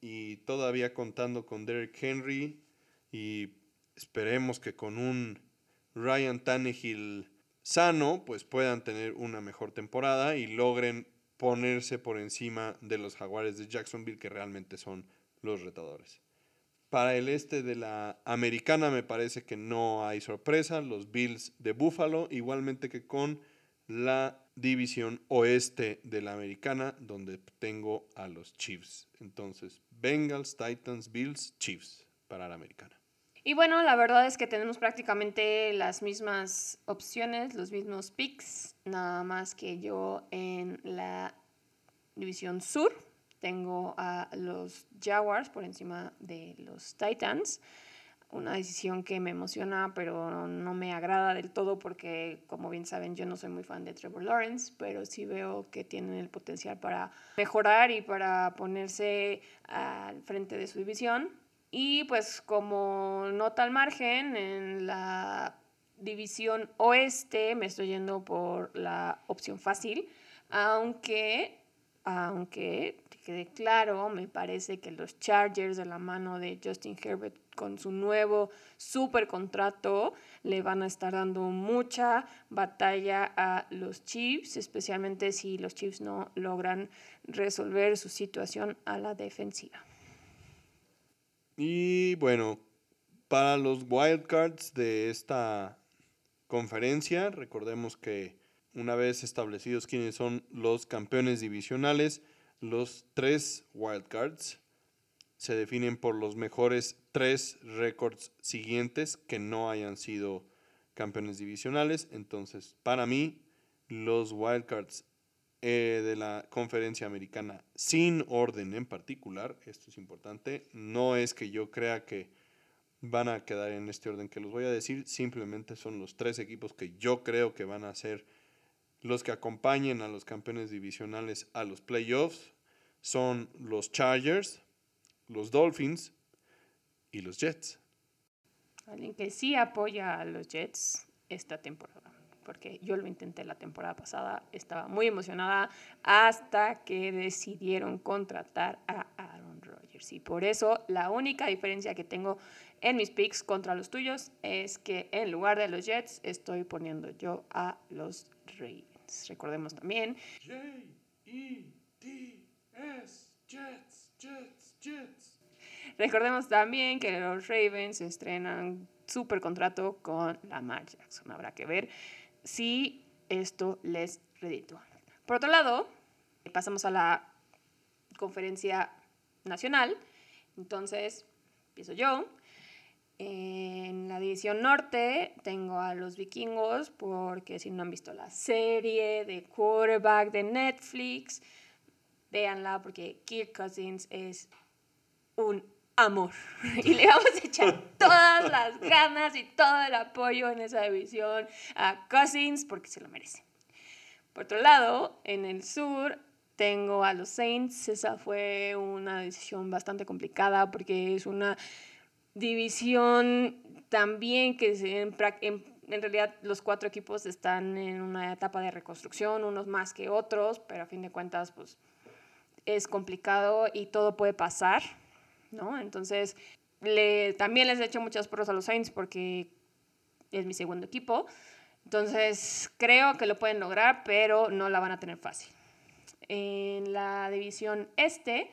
y todavía contando con Derrick Henry y esperemos que con un Ryan Tannehill sano pues puedan tener una mejor temporada y logren ponerse por encima de los jaguares de Jacksonville que realmente son los retadores. Para el este de la americana me parece que no hay sorpresa. Los Bills de Buffalo, igualmente que con la división oeste de la americana, donde tengo a los Chiefs. Entonces, Bengals, Titans, Bills, Chiefs para la americana. Y bueno, la verdad es que tenemos prácticamente las mismas opciones, los mismos picks, nada más que yo en la división sur tengo a los Jaguars por encima de los Titans. Una decisión que me emociona, pero no me agrada del todo porque, como bien saben, yo no soy muy fan de Trevor Lawrence, pero sí veo que tienen el potencial para mejorar y para ponerse al frente de su división. Y pues como nota al margen, en la división oeste me estoy yendo por la opción fácil, aunque, aunque quede claro, me parece que los Chargers de la mano de Justin Herbert con su nuevo super contrato le van a estar dando mucha batalla a los Chiefs, especialmente si los Chiefs no logran resolver su situación a la defensiva. Y bueno, para los wildcards de esta conferencia, recordemos que una vez establecidos quiénes son los campeones divisionales, los tres wildcards se definen por los mejores tres récords siguientes que no hayan sido campeones divisionales. Entonces, para mí, los wildcards eh, de la conferencia americana, sin orden en particular, esto es importante, no es que yo crea que van a quedar en este orden que los voy a decir, simplemente son los tres equipos que yo creo que van a ser los que acompañen a los campeones divisionales a los playoffs son los Chargers, los Dolphins, y los Jets. Alguien que sí apoya a los Jets esta temporada, porque yo lo intenté la temporada pasada, estaba muy emocionada hasta que decidieron contratar a Aaron Rodgers. Y por eso la única diferencia que tengo en mis picks contra los tuyos es que en lugar de los Jets estoy poniendo yo a los Ravens. Recordemos también. J-E-T-S, Jets, Jets, Jets. Recordemos también que los Ravens estrenan super contrato con Lamar Jackson. Habrá que ver si esto les reditúa. Por otro lado, pasamos a la conferencia nacional. Entonces, empiezo yo. En la división norte tengo a los vikingos porque si no han visto la serie de quarterback de Netflix, véanla porque Kirk Cousins es un amor [LAUGHS] y le vamos a echar todas las ganas y todo el apoyo en esa división a Cousins porque se lo merece. Por otro lado, en el sur tengo a los Saints. Esa fue una decisión bastante complicada porque es una división también que en, en, realidad los cuatro equipos están en una etapa de reconstrucción, unos más que otros, pero a fin de cuentas pues es complicado y todo puede pasar, ¿no? Entonces, le, también les he hecho muchas pruebas a los Saints porque es mi segundo equipo. Entonces, creo que lo pueden lograr, pero no la van a tener fácil. En la división este,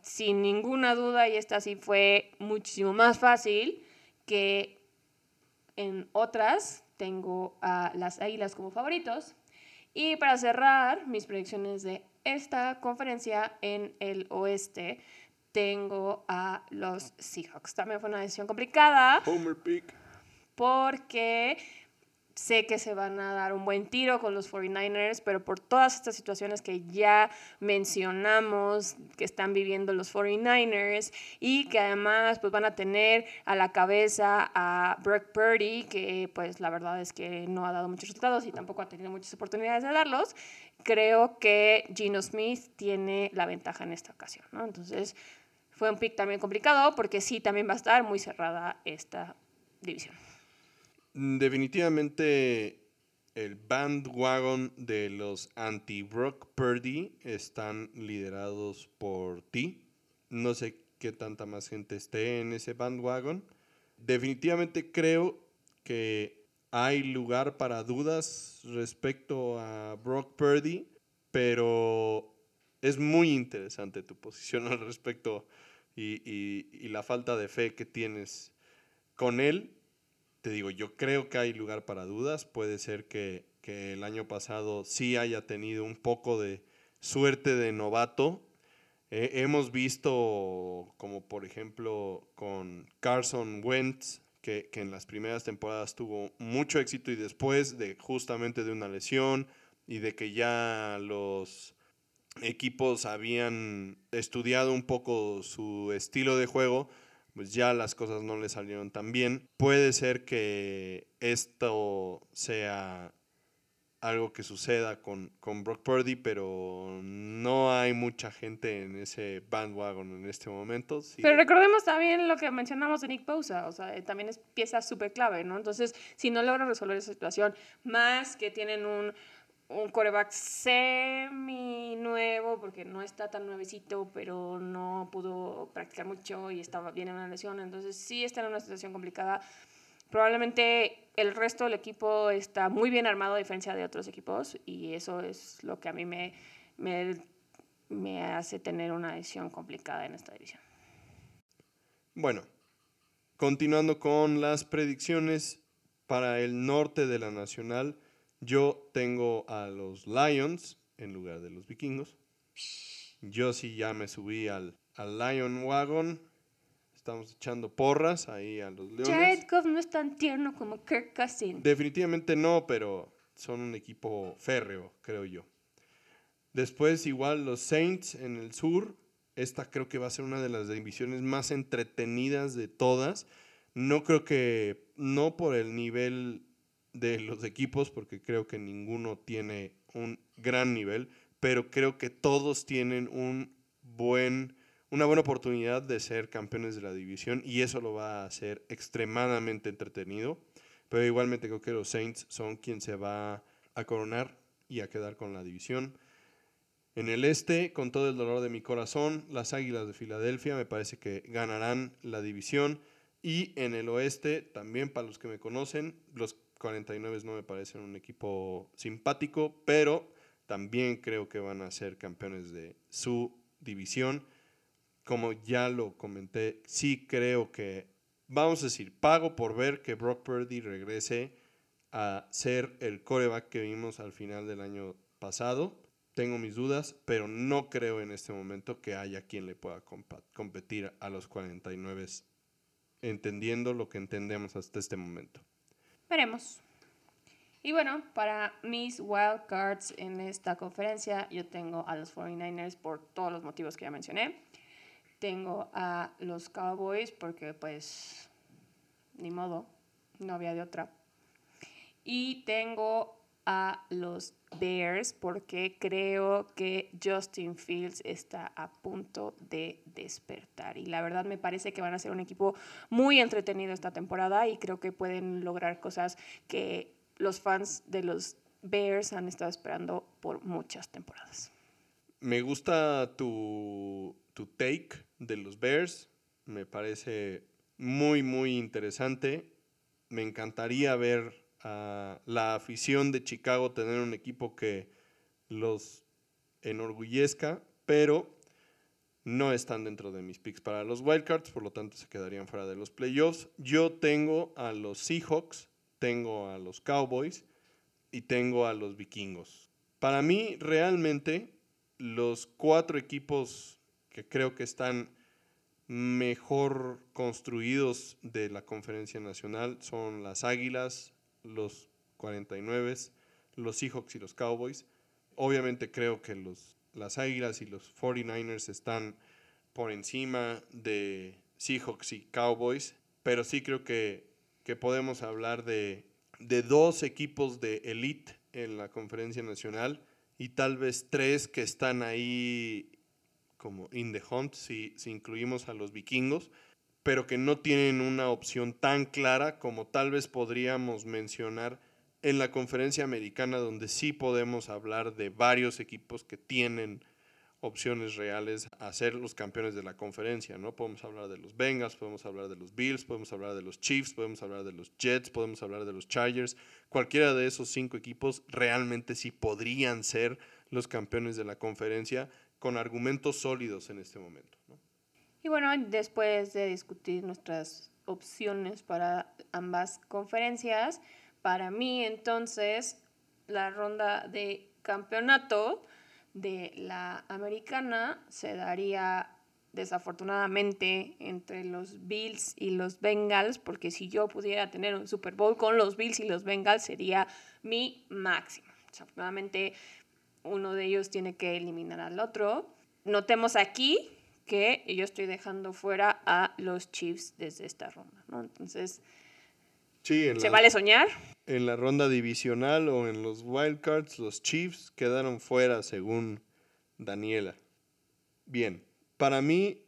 sin ninguna duda, y esta sí fue muchísimo más fácil que en otras, tengo a las Águilas como favoritos. Y para cerrar mis predicciones de esta conferencia en el oeste, tengo a los Seahawks. También fue una decisión complicada. Homer pick. Porque Sé que se van a dar un buen tiro con los 49ers, pero por todas estas situaciones que ya mencionamos que están viviendo los 49ers y que además pues van a tener a la cabeza a Brock Purdy, que pues la verdad es que no ha dado muchos resultados y tampoco ha tenido muchas oportunidades de darlos, creo que Gino Smith tiene la ventaja en esta ocasión, ¿no? Entonces fue un pick también complicado porque sí también va a estar muy cerrada esta división. Definitivamente el bandwagon de los anti-Brock Purdy están liderados por ti. No sé qué tanta más gente esté en ese bandwagon. Definitivamente creo que hay lugar para dudas respecto a Brock Purdy, pero es muy interesante tu posición [LAUGHS] al respecto y, la falta de fe que tienes con él te digo, yo creo que hay lugar para dudas. Puede ser que, el año pasado sí haya tenido un poco de suerte de novato. hemos visto, como por ejemplo con Carson Wentz, que, que, en las primeras temporadas tuvo mucho éxito y después de justamente de una lesión y de que ya los equipos habían estudiado un poco su estilo de juego, pues ya las cosas no le salieron tan bien. Puede ser que esto sea algo que suceda con, con Brock Purdy, pero no hay mucha gente en ese bandwagon en este momento. Pero recordemos también lo que mencionamos de Nick Bosa, o sea, también es pieza súper clave, ¿no? Entonces, si no logra resolver esa situación, más que tienen un un coreback semi nuevo, porque no está tan nuevecito, pero no pudo practicar mucho y estaba bien en una lesión. Entonces sí está en una situación complicada. Probablemente el resto del equipo está muy bien armado a diferencia de otros equipos y eso es lo que a mí me, me, me hace tener una decisión complicada en esta división. Bueno, continuando con las predicciones para el norte de la Nacional. Yo tengo a los Lions en lugar de los vikingos. Yo sí ya me subí al, al Lion Wagon. Estamos echando porras ahí a los Leones. Jared Goff no es tan tierno como Kirk Cousins. Definitivamente no, pero son un equipo férreo, creo yo. Después igual los Saints en el sur. Esta creo que va a ser una de las divisiones más entretenidas de todas. No creo que, no por el nivel de los equipos, porque creo que ninguno tiene un gran nivel, pero creo que todos tienen un buen, una buena oportunidad de ser campeones de la división y eso lo va a hacer extremadamente entretenido. Pero igualmente creo que los Saints son quien se va a coronar y a quedar con la división. En el este, con todo el dolor de mi corazón, las Águilas de Filadelfia me parece que ganarán la división. Y en el oeste, también para los que me conocen, los 49 no me parecen un equipo simpático, pero también creo que van a ser campeones de su división. Como ya lo comenté, sí creo que, vamos a decir, pago por ver que Brock Purdy regrese a ser el coreback que vimos al final del año pasado. Tengo mis dudas, pero no creo en este momento que haya quien le pueda competir a los 49, entendiendo lo que entendemos hasta este momento. Veremos. Y bueno, para mis wildcards en esta conferencia, yo tengo a los 49ers por todos los motivos que ya mencioné. Tengo a los Cowboys porque pues ni modo, no había de otra. Y tengo a los Bears porque creo que Justin Fields está a punto de despertar. Y la verdad me parece que van a ser un equipo muy entretenido esta temporada y creo que pueden lograr cosas que los fans de los Bears han estado esperando por muchas temporadas. Me gusta tu, tu take de los Bears. Me parece muy, muy interesante. Me encantaría ver a la afición de Chicago tener un equipo que los enorgullezca, pero no están dentro de mis picks para los wildcards, por lo tanto se quedarían fuera de los playoffs. Yo tengo a los Seahawks, tengo a los Cowboys y tengo a los Vikingos. Para mí, realmente, los cuatro equipos que creo que están mejor construidos de la conferencia nacional son las Águilas, los 49, los Seahawks y los Cowboys. Obviamente creo que los, las Águilas y los 49ers están por encima de Seahawks y Cowboys, pero sí creo que, que podemos hablar de, de dos equipos de elite en la conferencia nacional y tal vez tres que están ahí como in the hunt si, si incluimos a los vikingos pero que no tienen una opción tan clara como tal vez podríamos mencionar en la conferencia americana, donde sí podemos hablar de varios equipos que tienen opciones reales a ser los campeones de la conferencia, ¿no? Podemos hablar de los Bengals, podemos hablar de los Bills, podemos hablar de los Chiefs, podemos hablar de los Jets, podemos hablar de los Chargers. Cualquiera de esos cinco equipos realmente sí podrían ser los campeones de la conferencia con argumentos sólidos en este momento. Y bueno, después de discutir nuestras opciones para ambas conferencias, para mí entonces la ronda de campeonato de la americana se daría desafortunadamente entre los Bills y los Bengals, porque si yo pudiera tener un Super Bowl con los Bills y los Bengals sería mi máximo. Desafortunadamente uno de ellos tiene que eliminar al otro. Notemos aquí que yo estoy dejando fuera a los Chiefs desde esta ronda, ¿no? Entonces, ¿se vale soñar? En la ronda divisional o en los wildcards, los Chiefs quedaron fuera según Daniela. Bien, para mí,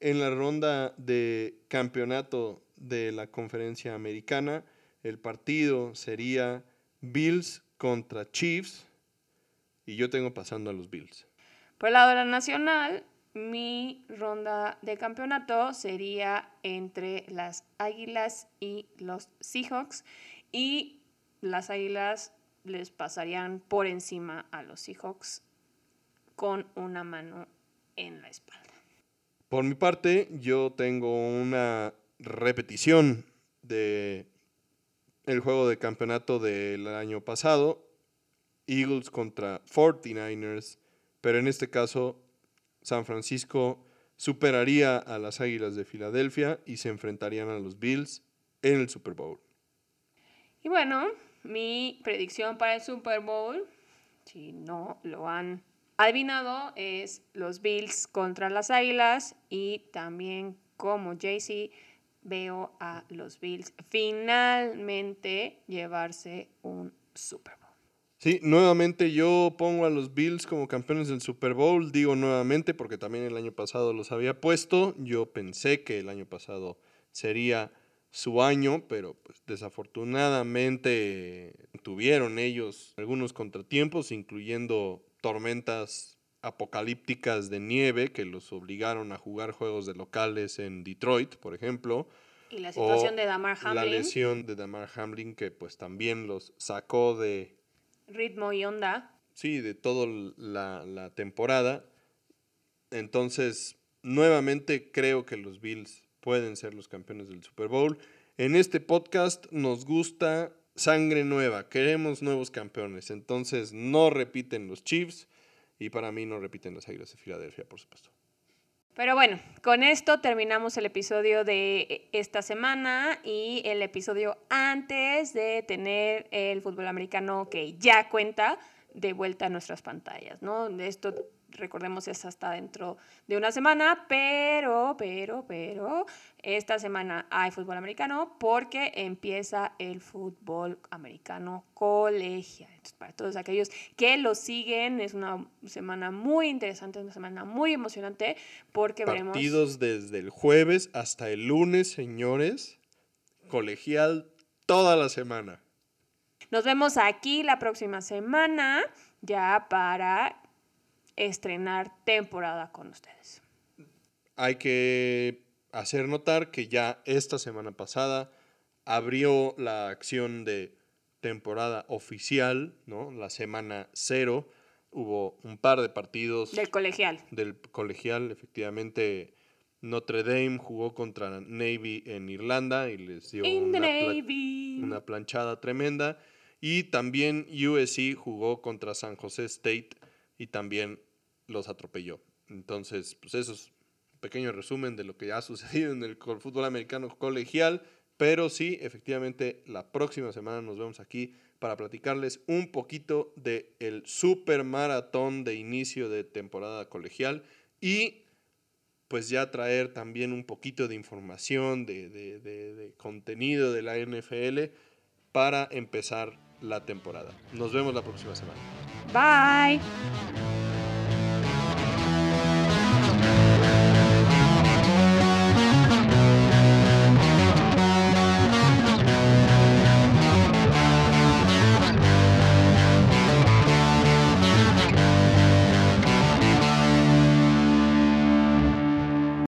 en la ronda de campeonato de la conferencia americana, el partido sería Bills contra Chiefs y yo tengo pasando a los Bills. Por el lado de la nacional, mi ronda de campeonato sería entre las Águilas y los Seahawks y las Águilas les pasarían por encima a los Seahawks con una mano en la espalda. Por mi parte, yo tengo una repetición de el juego de campeonato del año pasado, Eagles contra 49ers, pero en este caso San Francisco superaría a las Águilas de Filadelfia y se enfrentarían a los Bills en el Super Bowl. Y bueno, mi predicción para el Super Bowl, si no lo han adivinado, es los Bills contra las Águilas y también como Jaycee veo a los Bills finalmente llevarse un Super Bowl. Sí, nuevamente yo pongo a los Bills como campeones del Super Bowl. Digo nuevamente porque también el año pasado los había puesto. Yo pensé que el año pasado sería su año, pero pues desafortunadamente tuvieron ellos algunos contratiempos, incluyendo tormentas apocalípticas de nieve que los obligaron a jugar juegos de locales en Detroit, por ejemplo. Y la situación de Damar Hamlin. La lesión de Damar Hamlin que pues también los sacó de... Ritmo y onda. Sí, de toda la, la temporada. Entonces, nuevamente creo que los Bills pueden ser los campeones del Super Bowl. En este podcast nos gusta sangre nueva, queremos nuevos campeones. Entonces, no repiten los Chiefs y para mí no repiten las Águilas de Filadelfia, por supuesto. Pero bueno, con esto terminamos el episodio de esta semana y el episodio antes de tener el fútbol americano que ya cuenta de vuelta a nuestras pantallas, ¿no? Esto recordemos es hasta dentro de una semana, pero, pero, pero, esta semana hay fútbol americano porque empieza el fútbol americano colegial. Entonces, para todos aquellos que lo siguen, es una semana muy interesante, una semana muy emocionante porque veremos... Partidos desde el jueves hasta el lunes, señores. Colegial toda la semana. Nos vemos aquí la próxima semana ya para estrenar temporada con ustedes. Hay que hacer notar que ya esta semana pasada abrió la acción de temporada oficial, ¿no? La semana cero. Hubo un par de partidos. Del colegial. Del colegial, efectivamente. Notre Dame jugó contra Navy en Irlanda y les dio una, una, planchada tremenda. Y también USC jugó contra San José State y también los atropelló. Entonces, pues eso es un pequeño resumen de lo que ya ha [LAUGHS] sucedido en el fútbol americano colegial. Pero sí, efectivamente, la próxima semana nos vemos aquí para platicarles un poquito del el super maratón de inicio de temporada colegial y pues ya traer también un poquito de información, de, de contenido de la NFL para empezar la temporada. Nos vemos la próxima semana. Bye.